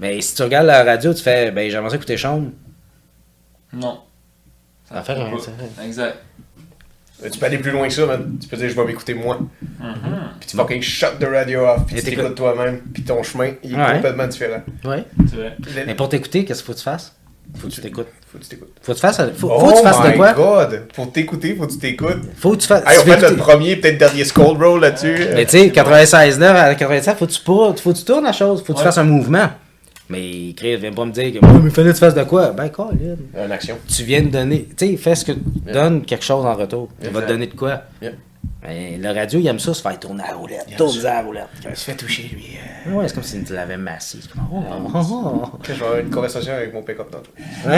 Mais si tu regardes la radio, tu fais Ben, j'aimerais ça écouter Chambre. Non. Ça fait rien, peut ça pas. Exact. Tu peux aller plus loin que ça, man. Tu peux dire, je vais m'écouter moi. Mhm. Puis tu fucking shut the radio off. Puis Et tu t'écoutes. toi-même. Puis ton chemin, il est Ouais. complètement différent. Ouais. Vrai. Mais pour t'écouter, qu'est-ce qu'il faut que tu fasses? Faut que tu t'écoutes. Faut que tu t'écoutes. Faut que tu fasses. Faut, faut oh que tu fasses my de quoi? god! Pour t'écouter, faut que tu t'écoutes. Faut que tu fasses. Hey, on fait notre premier, peut-être dernier scroll roll là-dessus. Mais tu sais, 96.9 à 97, faut que tu, pour- faut que tu tournes la chose, faut que tu fasses un mouvement. Mais Chris, viens pas me dire que Ouais, mais fallait que tu fasses de quoi? Ben, quoi, Une action. Tu viens de donner. Tu sais, fais ce que. Donne quelque chose en retour. Tu vas te donner de quoi? Yep. Mais le radio, il aime ça, se faire tourner à la roulette. Tourne à la roulette. Il se fait toucher, lui. euh. Ouais, c'est comme si tu l'avais massé. C'est comme, oh, oh, oh. Je vais avoir une conversation avec mon pick-up tantôt.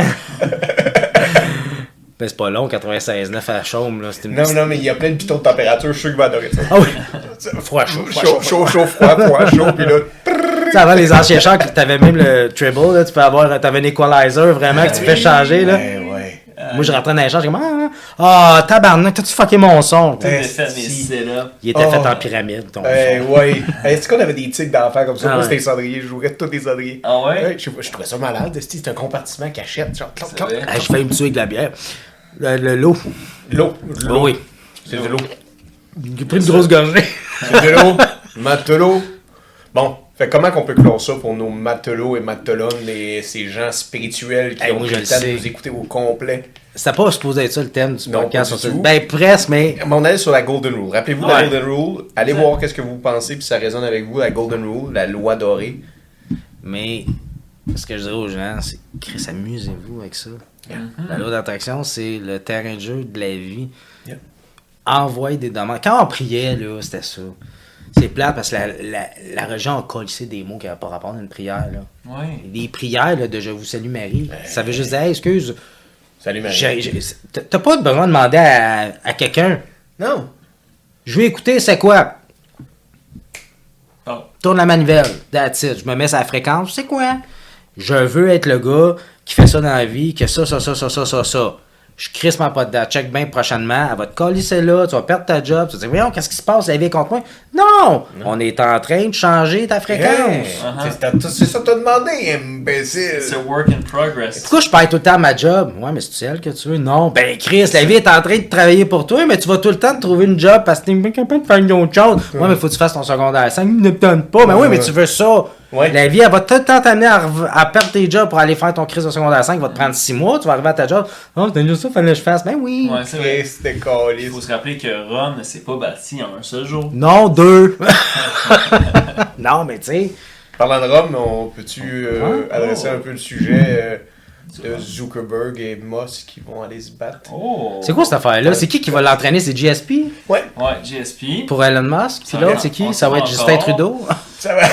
Ben, c'est pas long, 96.9 à la chaume, là. Une Non, petite- non, mais il y a plein de pitons de température, je suis sûr qu'il va adorer ça. Ah oui! Froid, chaud, chaud, chaud, chaud, froid, froid, chaud, puis là, avant les anciens chars, t'avais même le treble, là, tu peux avoir, t'avais un equalizer vraiment que tu fais changer, là. Ouais, ouais. Moi, je rentrais dans les chars, j'ai comme, ah, ah, tabarnak, t'as-tu fucké mon son? Eh, fait des si. sit-ups. Il était Oh. fait en pyramide, ton Eh, son. ouais. Est-ce qu'on avait des tics d'enfants comme ça? Ah Moi, c'était les cendriers, je jouerais tous les cendriers. Ah ouais? Ouais, je, je trouvais ça malade. C'est un compartiment cachette. Genre. Ah, j'ai failli me tuer avec de la bière. Le, le lot. L'eau. Ah oui. C'est de l'eau. J'ai pris une grosse gorgée. C'est de l'eau. Matelot. Bon, fait comment qu'on peut clore ça pour nos matelots et matelones, les, ces gens spirituels qui Hey, ont le temps de nous écouter au complet? C'était pas supposé être ça le thème du Non, podcast. pas du tout. Ben, presque, mais. Mais on allait sur la Golden Rule. Rappelez-vous la. Golden Rule. Allez Ouais. voir qu'est-ce que vous pensez, puis ça résonne avec vous, la Golden Rule, la loi dorée. Mais. Ce que je dirais aux gens, c'est. Chris, amusez-vous avec ça. Mhm. La loi d'attraction, c'est le terrain de jeu de la vie. Yeah. Envoyer des demandes. Quand on priait, là, c'était ça. C'est plat parce que la, la, la religion a collé des mots qui n'avaient pas rapport à une prière. Là. Ouais. Des prières là, de Je vous salue Marie. Ça veut juste dire, Hey, excuse, Salut Marie. t'as pas besoin de demander à, à quelqu'un. Non. Je vais écouter, c'est quoi? Tourne la manivelle. That's it. Je me mets la fréquence. C'est quoi? Je veux être le gars qui fait ça dans la vie, que ça, ça, ça, ça, ça, ça, ça. Je crisse ma pote date. Check bien prochainement. Elle va te coller celle-là. Tu vas perdre ta job. Tu vas dire, voyons, qu'est-ce qui se passe? La vie est contre moi. Non! On est en train de changer ta fréquence. Hey, Uh-huh. c'est- ça que t'as demandé, imbécile. C'est un work in progress. Pourquoi je perds tout le temps ma job? Ouais, mais c'est elle que tu veux? Non. Ben, Chris, la vie est en train de travailler pour toi, mais tu vas tout le temps te trouver une job parce que t'es pas capable de faire une autre chose. Ouais, mais faut que tu fasses ton secondaire 5, ne te donne pas. Mais oui, mais tu veux ça. Ouais. La vie, elle va tout le temps t'amener à, perdre tes jobs pour aller faire ton crise de secondaire 5. Il va te prendre 6 mois, tu vas arriver à ta job. Oh, t'as juste ça, fallait que je fasse. Ben oui. Ouais, c'est vrai. Il faut se rappeler que Rome ne s'est pas bâti en un seul jour. Non, deux. non, mais tu sais. Parlant de Rome, on peut-tu euh, Ah, adresser oh. un peu le sujet euh, de Zuckerberg et Musk qui vont aller se battre? Oh! C'est quoi cette affaire-là? C'est qui qui va l'entraîner? C'est GSP Ouais. Ouais, GSP. pour Elon Musk? Puis Ça l'autre, va, c'est qui? on Ça va être Justin. Trudeau? Ça va.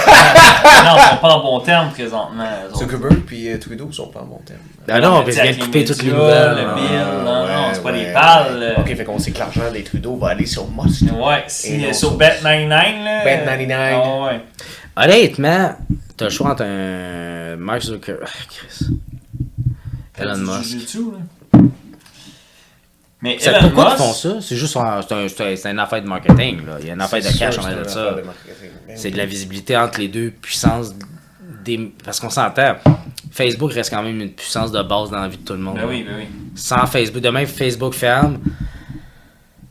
non, ils sont pas en bon terme présentement. Zuckerberg puis euh, Trudeau sont pas en bon terme. Ah non, sais, vient de couper toutes les nouvelles. Le Ah. bill, non, non, c'est pas Ouais, des balles. Ok, fait qu'on sait que l'argent des Trudeau va aller sur Musk. Ouais, si, sur- Bet99, là. Bet99. Ah ouais. Honnêtement, t'as le choix entre un Mark Zuckerberg. Ah. Elon Musk. là? Mais C'est Elon pourquoi ils Musk, font ça? C'est juste un, c'est un- c'est un- c'est une affaire de marketing. Là. Il y a une affaire de C'est cash en arrière de ça. Ben C'est oui. de la visibilité entre les deux puissances. Des... Parce qu'on s'entend, Facebook reste quand même une puissance de base dans la vie de tout le monde. Ben oui, ben oui. Sans Facebook, demain Facebook ferme.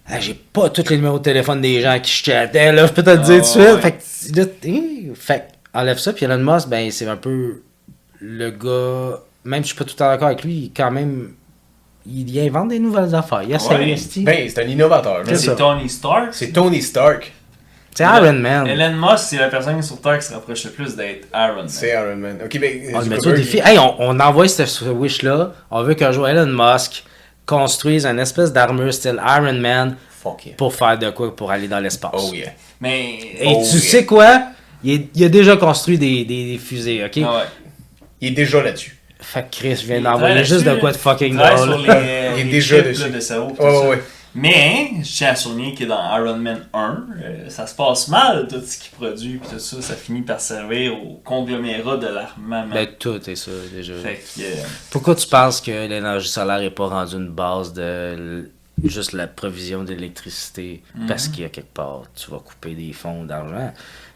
Ah, J'ai pas tous les numéros de téléphone des gens qui chattaient, là, je peux te le dire tout de suite. ouais. Fait que, là, hein, fait que, enlève ça, puis Elon Musk, ben, c'est un peu le gars. Même si je suis pas tout le temps d'accord avec lui, il, quand même. Il, il invente des nouvelles affaires. Il Ouais. esti. Ben, c'est un innovateur. c'est Tony Stark. C'est Tony Stark. c'est Iron Man. Elon Musk, c'est la personne sur Terre qui se rapproche le plus d'être Iron Man. C'est Iron Man. Ok, ben. On met au défi. Hey, on, on envoie ce, ce wish-là. On veut qu'un jour Elon Musk construise une espèce d'armure style Iron Man Fuck yeah. pour faire de quoi pour aller dans l'espace. Oh yeah. Mais. Et Oh, tu yeah. sais quoi? Il, est- il a déjà construit des, des- des fusées, ok? Ah ouais. Il est déjà là-dessus. Fait que Chris, je viens d'envoyer juste de quoi de fucking drôle. Il est déjà dessus. de cerveau. Ouais, ça. ouais, ouais. Mais, je tiens à souligner que dans Iron Man 1, euh, ça se passe mal, tout ce qu'il produit, puis tout ça, ça finit par servir au conglomérat de l'armement. Ben, tout est ça, déjà. fait que, euh, Pourquoi tu penses que l'énergie solaire n'est pas rendue une base de juste la provision d'électricité? Mhm. parce qu'il y a quelque part, tu vas couper des fonds d'argent.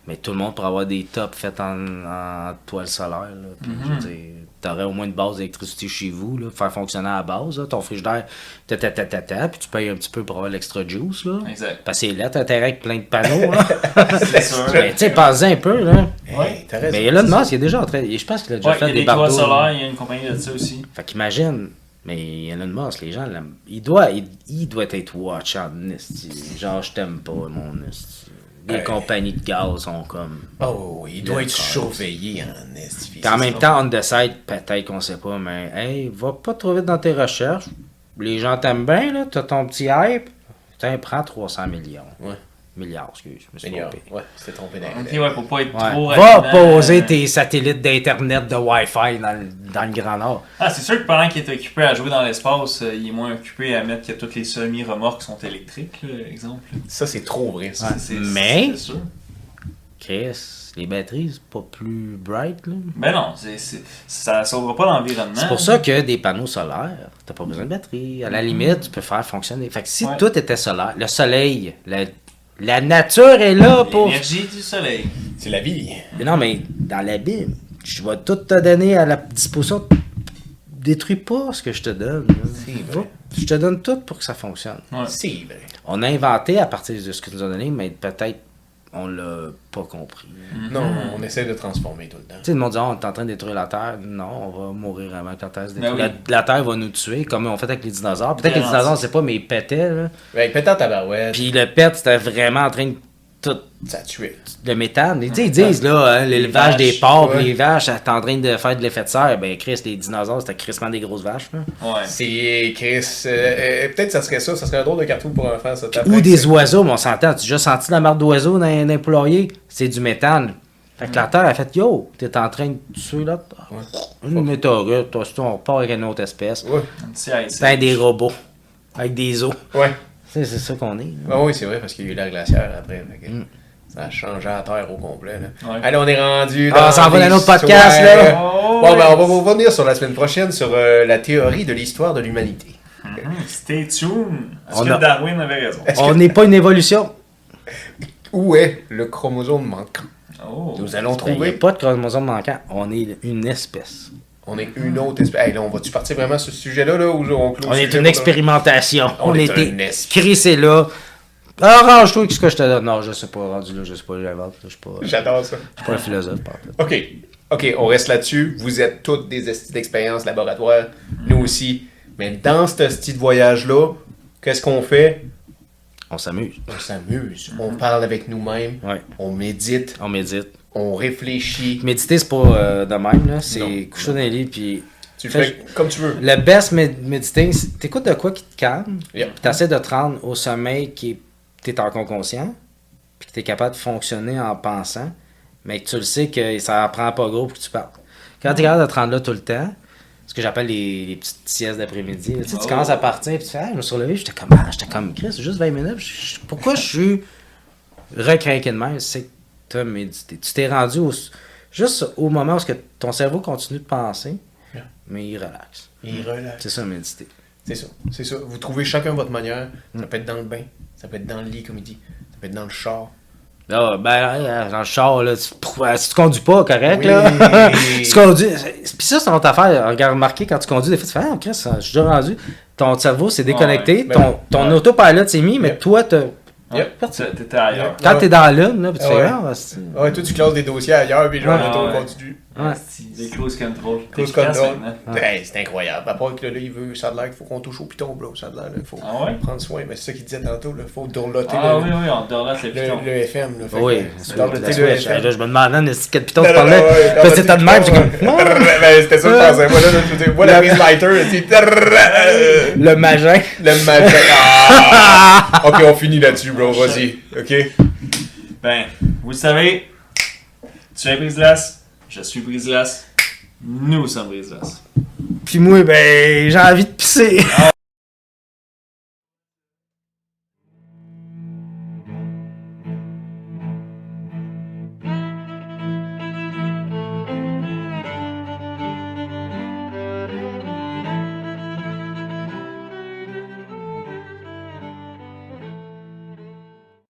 Mais tout le monde pour avoir des tops faits en, en toile solaire. Là. Puis, je Mhm. veux dire, t'aurais au moins une base d'électricité chez vous, là, faire fonctionner à la base, là, ton frigidaire, ta, ta, ta, ta, ta, puis tu payes un petit peu pour avoir l'extra juice. Là. exact. Parce que c'est là, t'as terrain avec plein de panneaux. Là. C'est sûr. Mais tu sais, pense un peu. Là. Ouais. Hey, t'as raison. Mais Elon Musk, il est déjà en train. Je pense qu'il a déjà Ouais, il y fait a des des toits solaires, il y a une compagnie de ça aussi. Fait qu'imagine, mais Elon Musk, les gens l'aiment. Il doit, il, il doit être watch en. Genre, je t'aime pas, mon esti. Les Ouais. compagnies de gaz sont comme. Oh, il doit être surveillé en. Puis en même temps, on décide, peut-être qu'on sait pas, mais hey, va pas trop vite dans tes recherches. Les gens t'aiment bien, là. T'as ton petit hype. Tiens, prends 300 millions. Ouais. Milliards, excuse. Je me suis trompé. Ouais, c'était trompé dans Ok, ouais, faut pas être Ouais. trop Va rapidement, poser euh, tes satellites d'Internet de Wi-Fi dans le, dans le Grand Nord. Ah, c'est sûr que pendant qu'il est occupé à jouer dans l'espace, euh, il est moins occupé à mettre que toutes les semi-remorques sont électriques, là, exemple. Ça, c'est trop vrai, ça. Ouais. C'est- c'est- Mais- C'est sûr. Chris, les batteries, c'est pas plus bright, là. Ben non, c'est, c'est- ça sauvera pas l'environnement. C'est pour ça que des panneaux solaires, t'as pas besoin de batterie. À la limite, tu peux faire fonctionner. Fait que si Ouais. tout était solaire, le soleil, la, la nature est là pour. L'énergie du soleil. C'est la vie. Mais non, mais dans la Bible, je vais tout te donner à la disposition. Détruis pas ce que je te donne. vrai. Je te donne tout pour que ça fonctionne. Ouais. C'est vrai. On a inventé à partir de ce que tu nous as donné, mais peut-être on l'a pas compris. Non, on essaie de transformer tout le temps. Tu sais, le monde dit, on est en train de détruire la Terre. Non, on va mourir avant que la Terre se Ben détruise. oui. la, la Terre va nous tuer, comme on fait avec les dinosaures. Peut-être que les dinosaures, on sait pas, mais ils pétaient. Là. Ben, pétant tabarouette, Puis le pet, c'était vraiment en train de tout ça tuait. le méthane. Ils disent, là, hein, l'élevage Les des porcs, ouais. les vaches, t'es en train de faire de l'effet de serre. Ben, Chris, les dinosaures, c'était crissement des grosses vaches. Là. Ouais. C'est Chris. euh, euh, Peut-être ça serait ça, ça serait un drôle de cartoon pour enfants, ça. Ou des oiseaux, mais on s'entend. Tu as déjà senti la marque d'oiseaux dans, dans un poulailler? C'est du méthane. Fait que la Terre a fait, yo, t'es en train de tuer là. Une météorite, toi, on repart avec une autre espèce. Ouais, Un C'est des robots. Avec des os. ouais. C'est ça qu'on est. là. Ah oui, c'est vrai, parce qu'il y a eu la glaciaire après. Mm. Ça a changé la Terre au complet. Là. Ouais. Allez, on est rendu. Ah, on s'en va dans un autre podcast, là. Oh, Bon, ben, on va vous revenir sur la semaine prochaine sur euh, la théorie de l'histoire de l'humanité. Mhm. Stay tuned. Est-ce On que a- Darwin avait raison? Est-ce On que- n'est pas une évolution. Où est le chromosome manquant? Oh. Nous allons Il n'y a trouver. pas de chromosome manquant. On est une espèce. On est une autre espèce. Hey, là, on va-tu partir vraiment sur ce sujet-là là, ou on clôt On est une expérimentation. On On, est était un esprit. crissé là. Arrange-toi avec ce que je te donne. Non, je sais pas. Rendu là, je sais pas. J'invente. Je je J'adore ça. suis pas un philosophe. par contre. OK. OK, on reste là-dessus. Vous êtes toutes des estis d'expérience laboratoire. Nous aussi. Mais dans ce style de voyage-là, qu'est-ce qu'on fait? On s'amuse. On s'amuse. On parle avec nous-mêmes. Ouais. On médite. On médite. On réfléchit. Méditer, c'est pas euh, de même. là. C'est coucher dans les lit. Puis Tu le Fait fais comme tu veux. le best med- méditer, c'est- t'écoutes de quoi qui te calme. Puis t'essaies de te rendre au sommeil qui. T'es encore conscient. Puis que t'es capable de fonctionner en pensant. Mais que tu le sais que ça en prend pas gros pour que tu partes. Quand t'es capable de te rendre là tout le temps, ce que j'appelle les, les petites siestes d'après-midi. Tu sais, tu Oh. commences à partir, puis tu fais, ah, je me suis relevé, j'étais comme, ah, j'étais comme, Chris, c'est juste 20 minutes. Je- je- pourquoi je suis recrinqué de même? C'est que t'as médité. Tu t'es rendu au, juste au moment où que ton cerveau continue de penser. Yeah. mais il relaxe. Il relaxe. C'est ça, méditer. C'est ça, c'est ça. Vous trouvez chacun votre manière. Ça peut être dans le bain, ça peut être dans le lit, comme il dit. Ça peut être dans le char. Ah, ben, euh, dans le char, là, tu, si tu conduis pas, correct, Oui. là. Tu conduis. Puis ça, c'est notre affaire. Regarde, remarqué, quand tu conduis, des fois, tu fais, ah, Chris, je suis déjà rendu. Ton cerveau s'est déconnecté, Ouais, ben ton, oui. ton Ouais. autopilot s'est mis, mais Yep. toi, t'as- Yep. Tu- T'étais ailleurs. quand Ouais. t'es dans la lune, là, puis tu Ah fais, ouais. ah, c'est- Ouais, toi, tu classes des dossiers ailleurs, puis genre, Ouais. le tour Ouais. continue. Ouais. Des close control. Efficace control. maintenant. Hey, c'est incroyable. À part que là, il veut, ça a l'air qu'il faut qu'on touche au piton, bro. Ça a l'air, il faut Ah ouais? prendre soin. Mais c'est ça qu'il disait tantôt, il faut dorloter Ah le, oui, oui, on dorlote le le, piton. le FM. Là, Oui, que, c'est dorloter le Switch. FM. Là, je me demandais, est-ce que le piton tu parlais? ouais, ouais, Là, dorloter c'était de le même, j'ai comme, ouais. Ben, c'était ça que je pensais. Moi, là, je moi, la Reese Lighter, c'est... le magin. Le matin. Ah! ok, on finit là-dessus, bro. Vas-y. Ok? Ben, vous le savez, tu es Brise-Glace, je suis Brise-Glace, nous sommes Brise-Glace. Puis moi, ben, j'ai envie de pisser. Ah